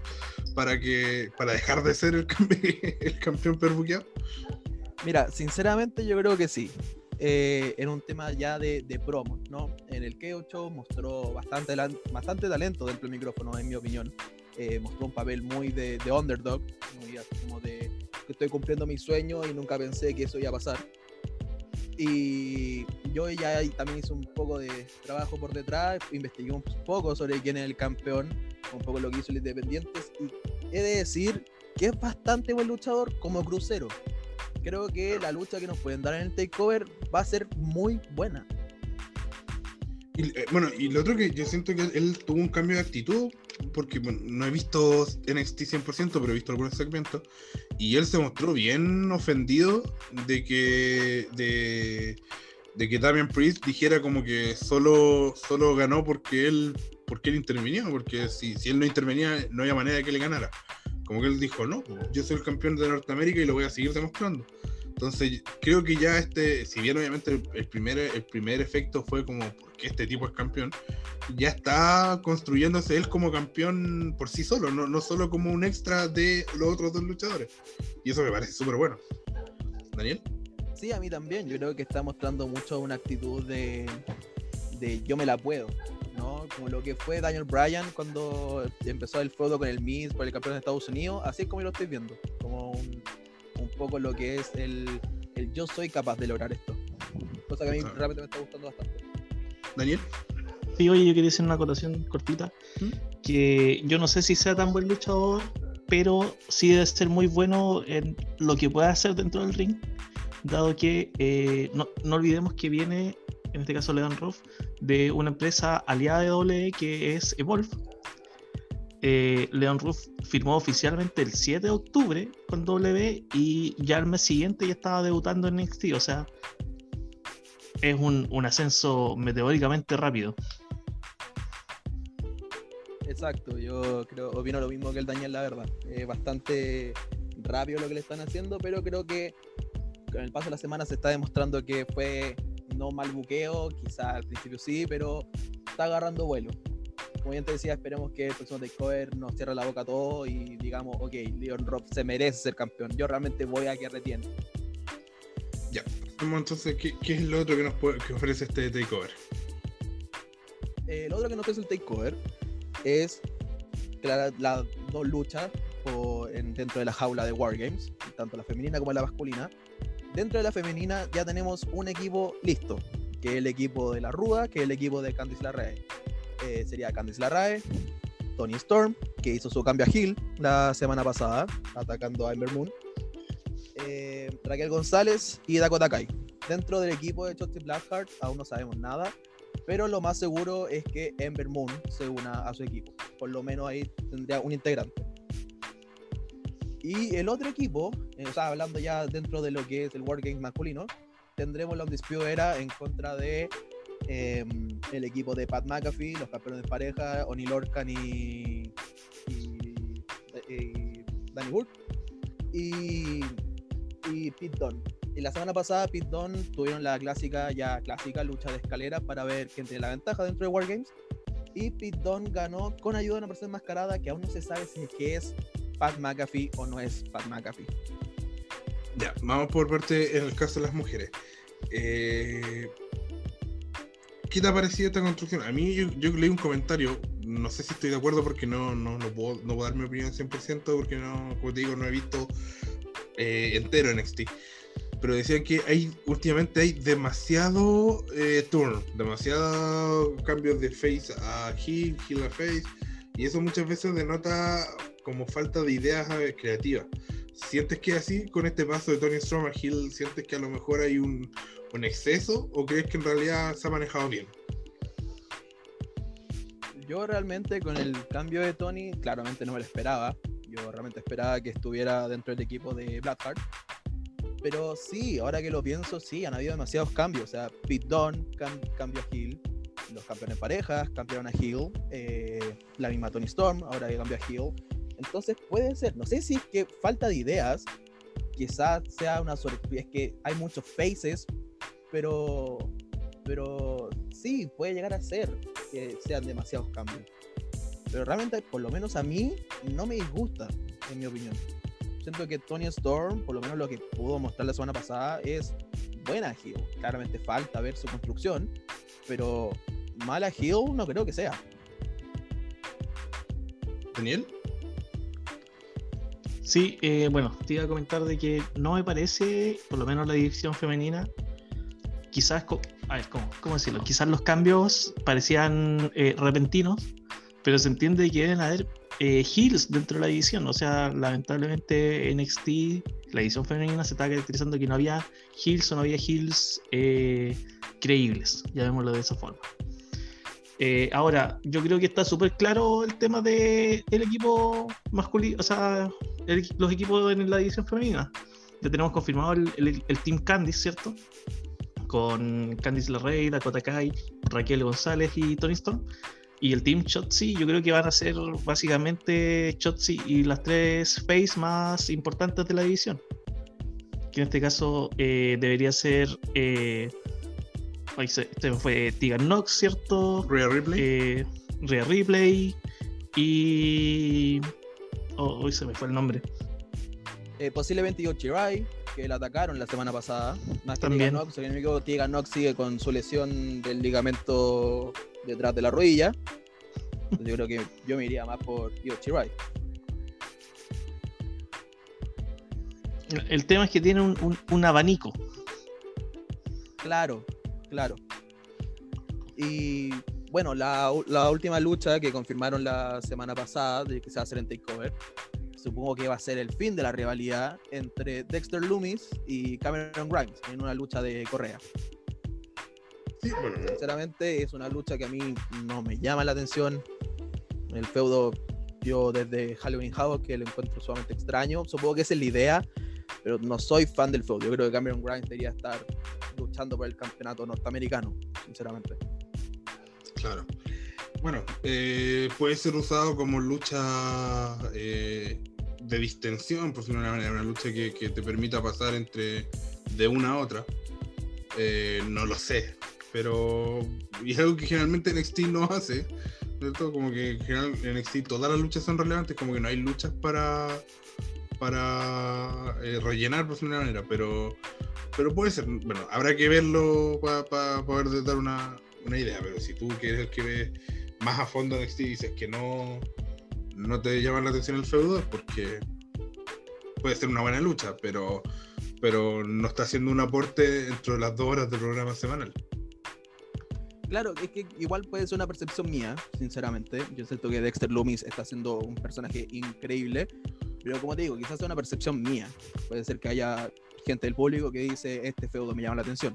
para que para dejar de ser el, el campeón peor buqueado. Mira, sinceramente yo creo que sí. Eh, en un tema ya de, promo, ¿no? En el KO Show mostró bastante, bastante talento dentro del micrófono, en mi opinión. Eh, mostró un papel muy de, de underdog, muy como de que estoy cumpliendo mi sueño y nunca pensé que eso iba a pasar. Y yo ya también hice un poco de trabajo por detrás, investigué un poco sobre quién es el campeón, un poco lo que hizo el Independientes, y he de decir que es bastante buen luchador como crucero. Creo que la lucha que nos pueden dar en el takeover va a ser muy buena. Y, eh, bueno, y lo otro que yo siento que él tuvo un cambio de actitud porque no he visto NXT 100%, pero he visto algunos segmentos, y él se mostró bien ofendido de que de, que Damian Priest dijera como que solo, solo ganó porque él porque él intervenía, porque si, si él no intervenía no había manera de que le ganara. Como que él dijo, no, yo soy el campeón de Norteamérica y lo voy a seguir demostrando. Entonces, creo que ya este, si bien obviamente el, primer, el primer efecto fue como porque este tipo es campeón, ya está construyéndose él como campeón por sí solo, no, no solo como un extra de los otros dos luchadores. Y eso me parece súper bueno. Daniel. Sí, a mí también. Yo creo que está mostrando mucho una actitud de, de yo me la puedo. ¿No? Como lo que fue Daniel Bryan cuando empezó el feudo con el Miz por el campeón de Estados Unidos, así es como yo lo estoy viendo, como un, un poco lo que es el, el, yo soy capaz de lograr esto. Cosa que a mí realmente me está gustando bastante. Daniel. Sí, oye, yo quería hacer una acotación cortita. ¿Mm? Que yo no sé si sea tan buen luchador, pero sí debe ser muy bueno en lo que pueda hacer dentro del ring, dado que eh, no, no, olvidemos que viene, en este caso Leon Ruff, de una empresa aliada de WWE que es Evolve, eh, Leon Ruff firmó oficialmente el 7 de octubre con W y ya el mes siguiente ya estaba debutando en NXT, o sea, es un, ascenso meteóricamente rápido. Exacto, yo creo, opino lo mismo que el Daniel, la verdad. Es bastante rápido lo que le están haciendo, pero creo que con el paso de la semana se está demostrando que fue no mal buqueo, quizá al principio sí, pero está agarrando vuelo. Como bien te decía, esperemos que el próximo takeover nos cierre la boca a todos y digamos, ok, Leon Rob se merece ser campeón. Yo realmente voy a que retiene. Ya, entonces, ¿qué, es lo otro que nos que ofrece este takeover? Eh, lo otro que nos ofrece el takeover es las la dos luchas dentro de la jaula de Wargames, tanto la femenina como la masculina. Dentro de la femenina ya tenemos un equipo listo, que es el equipo de la Ruda, que es el equipo de Candice LaRae. Eh, sería Candice LaRae, Tony Storm, que hizo su cambio a Hill la semana pasada, atacando a Ember Moon, eh, Raquel González y Dakota Kai. Dentro del equipo de Shotzi Blackheart aún no sabemos nada, pero lo más seguro es que Ember Moon se una a su equipo. Por lo menos ahí tendría un integrante. Y el otro equipo, eh, o sea, hablando ya dentro de lo que es el World Games masculino, tendremos la Undisputed Era en contra de em, el equipo de Pat McAfee, los campeones de pareja, Oni Lorcan y, Danny Burke, y, y Pete Dunne. Y la semana pasada Pete Dunne tuvieron la clásica, ya clásica lucha de escalera para ver quién tiene la ventaja dentro de Wargames. Y Pete Dunne ganó con ayuda de una persona enmascarada que aún no se sabe si es que es Pat McAfee o no es Pat McAfee. Ya, vamos por parte en el caso de las mujeres. Eh, ¿Qué te ha parecido esta construcción? A mí yo, leí un comentario, no sé si estoy de acuerdo porque no, no, no, puedo, no puedo dar mi opinión 100% porque no, como te digo, no he visto eh, entero NXT. Pero decían que hay últimamente hay demasiado eh, turn, demasiado cambios de face a heel, heel a face, y eso muchas veces denota como falta de ideas eh, creativas. ¿Sientes que así con este paso de Tony a Hill, sientes que a lo mejor hay un, un exceso o crees que en realidad se ha manejado bien? Yo realmente con el cambio de Tony, claramente no me lo esperaba. Yo realmente esperaba que estuviera dentro del equipo de Blackheart. Pero sí, ahora que lo pienso, sí, han habido demasiados cambios. O sea, Pete Dunne cambio a Hill, los campeones parejas cambiaron a Hill, eh, la misma Tony Storm, ahora que cambia a Hill. Entonces puede ser, no sé si es que falta de ideas, quizás sea una sorpresa, es que hay muchos faces, pero, pero sí, puede llegar a ser que sean demasiados cambios. Pero realmente, por lo menos a mí, no me disgusta, en mi opinión. Siento que Tony Storm, por lo menos lo que pudo mostrar la semana pasada, es buena Hill. Claramente falta ver su construcción, pero mala Hill no creo que sea. Daniel? Sí, eh, bueno, te iba a comentar de que no me parece, por lo menos la división femenina, quizás, a ver, ¿cómo, decirlo? Quizás los cambios parecían eh, repentinos, pero se entiende que deben haber eh, heels dentro de la división. O sea, lamentablemente NXT, la división femenina se está caracterizando que no había heels o no había heels creíbles, llamémoslo de esa forma. Eh, ahora, yo creo que está súper claro el tema del el equipo masculino, o sea, los equipos en la división femenina. Ya tenemos confirmado el, el, Team Candice, ¿cierto? Con Candice LeRae, Dakota Kai, Raquel González y Tony Stone. Y el Team Chotzi, yo creo que van a ser básicamente Chotzi y las tres face más importantes de la división. Que en este caso eh, debería ser eh, este fue Tigan Nox, ¿cierto? Rhea Ripley. Eh, Rhea Ripley. Y. Oh, hoy se me fue el nombre. Eh, posiblemente Yochirai, que la atacaron la semana pasada. Más que También. Nox, Tigan Nox sigue con su lesión del ligamento detrás de la rodilla. yo creo que yo me iría más por Yochirai. El tema es que tiene un abanico. Claro, Claro. Y bueno, la, última lucha que confirmaron la semana pasada de que se va a hacer en Takeover, supongo que va a ser el fin de la rivalidad entre Dexter Loomis y Cameron Grimes en una lucha de Correa. Sí, Sinceramente es una lucha que a mí no me llama la atención. El feudo yo desde Halloween Havoc que lo encuentro sumamente extraño. Supongo que esa es la idea, pero no soy fan del feudo. Yo creo que Cameron Grimes debería estar luchando por el campeonato norteamericano, sinceramente. Claro. Bueno, eh, puede ser usado como lucha eh, de distensión, por si una manera, una lucha que, te permita pasar entre de una a otra. Eh, no lo sé, pero es algo que generalmente NXT no hace. ¿cierto? Como que en en NXT todas las luchas son relevantes, como que no hay luchas para para eh, rellenar por una manera, pero pero puede ser, bueno, habrá que verlo para poder dar una, una, idea, pero si tú quieres el que ve más a fondo NXT y dices que no, no te llama la atención el feudo, porque puede ser una buena lucha, pero, pero no está haciendo un aporte dentro de las dos horas del programa semanal. Claro, es que igual puede ser una percepción mía, sinceramente. Yo siento que Dexter Loomis está siendo un personaje increíble, pero como te digo, quizás sea una percepción mía. Puede ser que haya gente del público que dice, este feudo me llama la atención.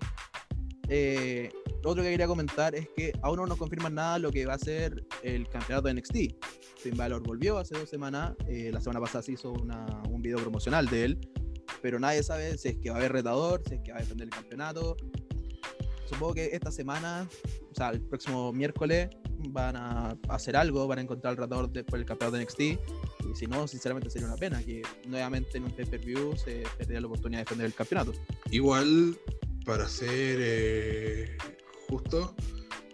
Eh, otro que quería comentar es que aún no nos confirman nada lo que va a ser el campeonato de NXT. Finn Balor volvió hace dos semanas, eh, la semana pasada se hizo un video promocional de él, pero nadie sabe si es que va a haber retador, si es que va a defender el campeonato. Supongo que esta semana o sea, el próximo miércoles van a hacer algo, van a encontrar al ratador después del campeonato de NXT. Y si no, sinceramente sería una pena que nuevamente en un pay-per-view se perdiera la oportunidad de defender el campeonato. Igual, para ser eh, justo,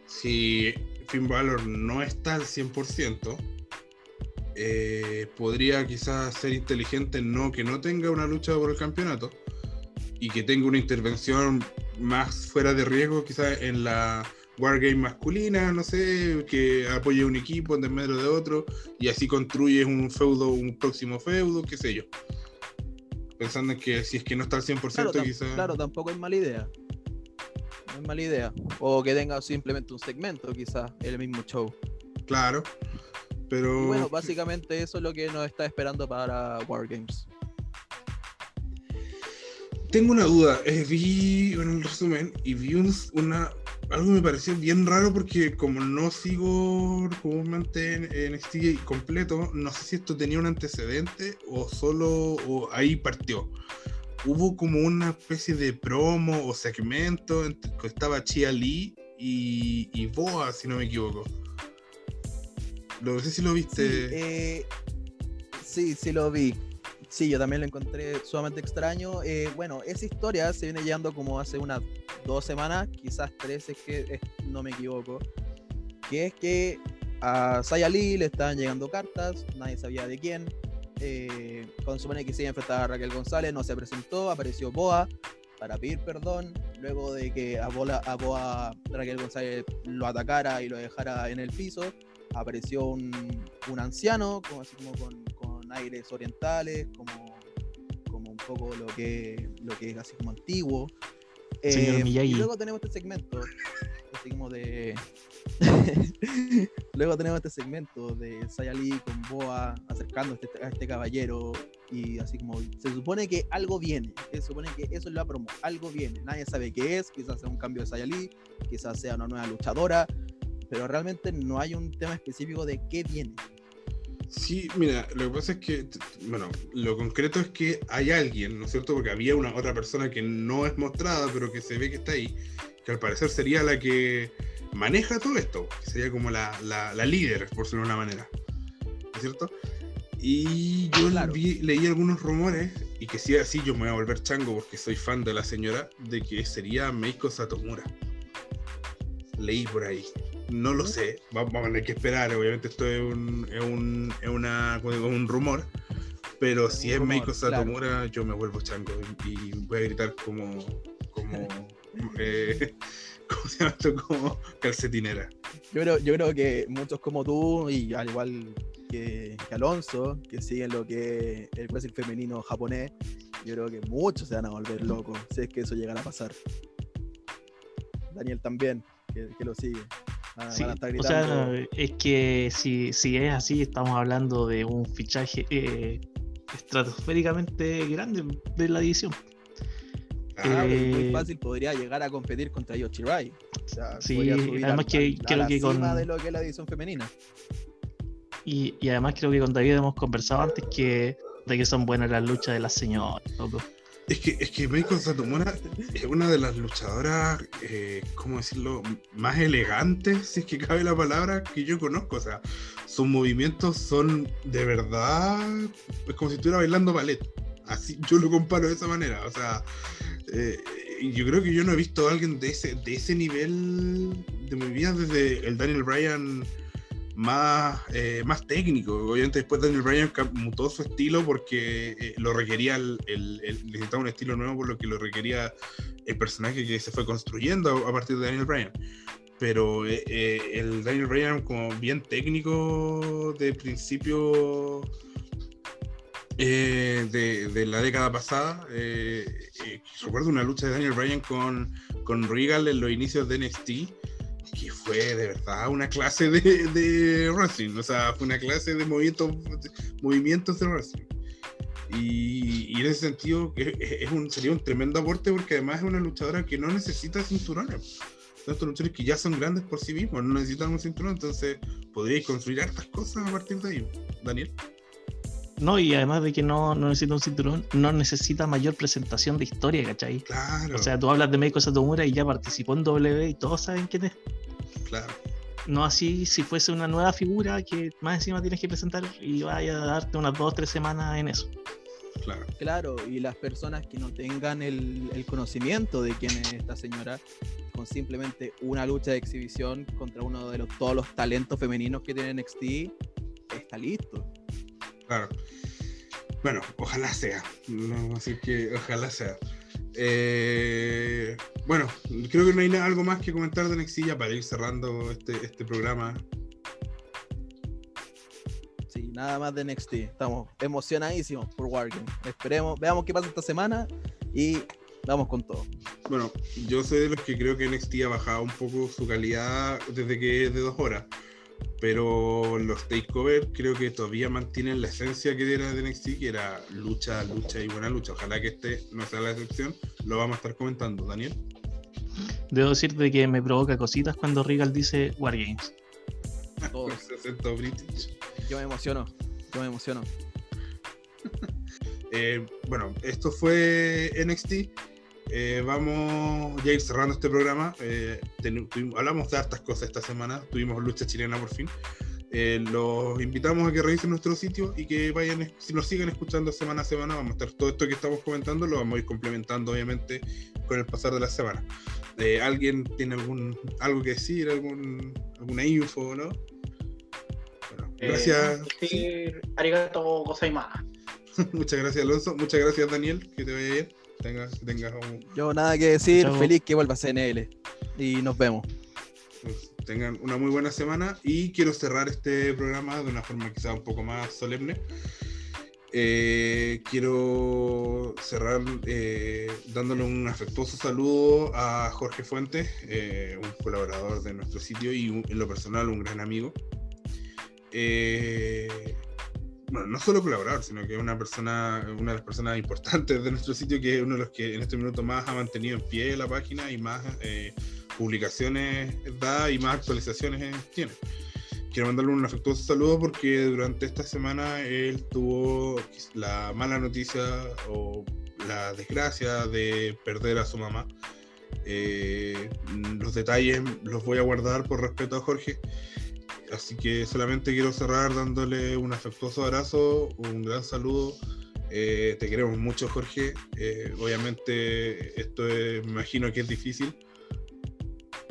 si Finn Balor no está al 100%, eh, podría quizás ser inteligente no que no tenga una lucha por el campeonato y que tenga una intervención más fuera de riesgo quizás en la Wargame masculina, no sé, que apoye un equipo en medio de otro y así construyes un feudo, un próximo feudo, qué sé yo. Pensando en que si es que no está al 100% claro, quizás... Claro, tampoco es mala idea. No es mala idea. O que tenga simplemente un segmento quizás, el mismo show. Claro, pero... bueno, básicamente eso es lo que nos está esperando para Wargames. Tengo una duda, eh, vi en el resumen y vi una, algo me pareció bien raro porque como no sigo comúnmente en NXT completo, no sé si esto tenía un antecedente o solo ahí partió. Hubo como una especie de promo o segmento que estaba Chia Lee y, y, Boa, si no me equivoco. No sé si lo viste. Eh, sí, sí lo vi. Sí, yo también lo encontré sumamente extraño. Eh, bueno, esa historia se viene llevando como hace unas dos semanas, quizás tres, es que no me equivoco. Que es que a Sayali le estaban llegando cartas, nadie sabía de quién. Eh, cuando supone que se iba a Raquel González, no se presentó, apareció Boa para pedir perdón. Luego de que a, Boa, a Boa Raquel González lo atacara y lo dejara en el piso, apareció un, un anciano, como así como con aires orientales, como, como un poco lo que, lo que es así como antiguo. Eh, y luego tenemos este segmento, así como de. luego tenemos este segmento de Sayali con Boa acercando a este, este, caballero y así como se supone que algo viene, se supone que eso es la promo, algo viene, nadie sabe qué es, quizás sea un cambio de Sayali, quizás sea una nueva luchadora, pero realmente no hay un tema específico de qué viene. Sí, mira, lo que pasa es que, bueno, lo concreto es que hay alguien, ¿no es cierto? Porque había una otra persona que no es mostrada, pero que se ve que está ahí, que al parecer sería la que maneja todo esto, que sería como la, líder, por decirlo de una manera, ¿no es cierto? Y yo leí algunos rumores, y que si así yo me voy a volver chango porque soy fan de la señora, de que sería Meiko Satomura. Leí por ahí. No lo sé, vamos a tener que esperar, obviamente esto es un, es un, es una, un rumor, pero si es Meiko Satomura yo me vuelvo chango y, voy a gritar como, como, eh, ¿cómo se llama esto? Como calcetinera. Yo creo, yo creo que muchos como tú y al igual que, Alonso, que siguen lo que es el wrestling femenino japonés, yo creo que muchos se van a volver locos si es que eso llegara a pasar. Daniel también, que, que lo sigue. Ah, o sea, es que si, si es así, estamos hablando de un fichaje eh, estratosféricamente grande de la edición. Ah, muy eh, fácil podría llegar a competir contra Yoshi Rai. O sea, sí, además que creo que con de lo que es la edición femenina. Y, y, además creo que con David hemos conversado antes que de que son buenas las luchas de las señoras, es que, es que Meiko Satomura es una de las luchadoras, eh, ¿cómo decirlo?, más elegantes, si es que cabe la palabra, que yo conozco. O sea, sus movimientos son de verdad, es como si estuviera bailando ballet. Así yo lo comparo de esa manera. O sea, Eh, yo creo que yo no he visto a alguien de ese, de ese nivel de mi vida desde el Daniel Bryan más, eh, más técnico. Obviamente después Daniel Bryan mutó su estilo porque eh, lo requería, el, necesitaba un estilo nuevo por lo que lo requería el personaje que se fue construyendo a, partir de Daniel Bryan. Pero eh, el Daniel Bryan como bien técnico de principio de, de, la década pasada, recuerdo una lucha de Daniel Bryan con, con Regal en los inicios de NXT que fue de verdad una clase de, de wrestling, o sea, fue una clase de movimientos, movimientos de wrestling. Y, y, en ese sentido es un, sería un tremendo aporte porque además es una luchadora que no necesita cinturones. Son estos luchadores que ya son grandes por sí mismos, no necesitan un cinturón, entonces podríais construir hartas cosas a partir de ahí. Daniel. No, y además de que no, no, necesita un cinturón, no necesita mayor presentación de historia, ¿cachai? Claro. O sea, tú hablas de Meiko Satomura y ya participó en W y todos saben quién es. Claro. No así si fuese una nueva figura que más encima tienes que presentar y vaya a darte unas dos o tres semanas en eso. Claro. Claro, y las personas que no tengan el, el conocimiento de quién es esta señora, con simplemente una lucha de exhibición contra uno de los, todos los talentos femeninos que tiene NXT, está listo. Claro. Bueno, ojalá sea. No, así que ojalá sea. Eh, bueno, creo que no hay algo más que comentar de Nexilla para ir cerrando este, este programa. Sí, nada más de NXT. Estamos emocionadísimos por Wargame. Esperemos, veamos qué pasa esta semana y vamos con todo. Bueno, yo soy de los que creo que NXT ha bajado un poco su calidad desde que es de dos horas pero los takeover creo que todavía mantienen la esencia que era de NXT, que era lucha, lucha y buena lucha. Ojalá que este no sea la excepción. Lo vamos a estar comentando, Daniel. Debo decirte que me provoca cositas cuando Regal dice Wargames. Yo me emociono, yo me emociono. Eh, bueno, esto fue NXT. Eh, vamos ya a ir cerrando este programa. Eh, hablamos de hartas cosas esta semana. Tuvimos lucha chilena por fin. Eh, los invitamos a que revisen nuestro sitio y que vayan, si nos sigan escuchando semana a semana, vamos a estar todo esto que estamos comentando, lo vamos a ir complementando obviamente con el pasar de la semana. ¿Alguien tiene algún algo que decir, algún, alguna info, no? Bueno, gracias. Sí, arigato Muchas gracias, Alonso. Muchas gracias, Daniel. Que te vaya bien. Yo nada que decir, feliz que vuelva a CNL. Y nos vemos. Pues, tengan una muy buena semana y quiero cerrar este programa de una forma quizá un poco más solemne. Eh, quiero cerrar eh, dándole un afectuoso saludo a Jorge Fuentes, eh, un colaborador de nuestro sitio y en lo personal un gran amigo. Eh, bueno, no solo colaborador, sino que es una persona, una de las personas importantes de nuestro sitio, que es uno de los que en este minuto más ha mantenido en pie la página y más eh, publicaciones da y más actualizaciones tiene. Quiero mandarle un afectuoso saludo porque durante esta semana él tuvo la mala noticia o la desgracia de perder a su mamá. Eh, los detalles los voy a guardar por respeto a Jorge. Así que solamente quiero cerrar dándole un afectuoso abrazo, un gran saludo. Eh, te queremos mucho, Jorge. Eh, obviamente esto me imagino que es difícil,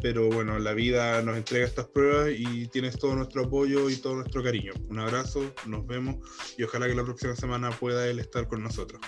pero bueno, la vida nos entrega estas pruebas y tienes todo nuestro apoyo y todo nuestro cariño. Un abrazo, nos vemos y ojalá que la próxima semana pueda él estar con nosotros.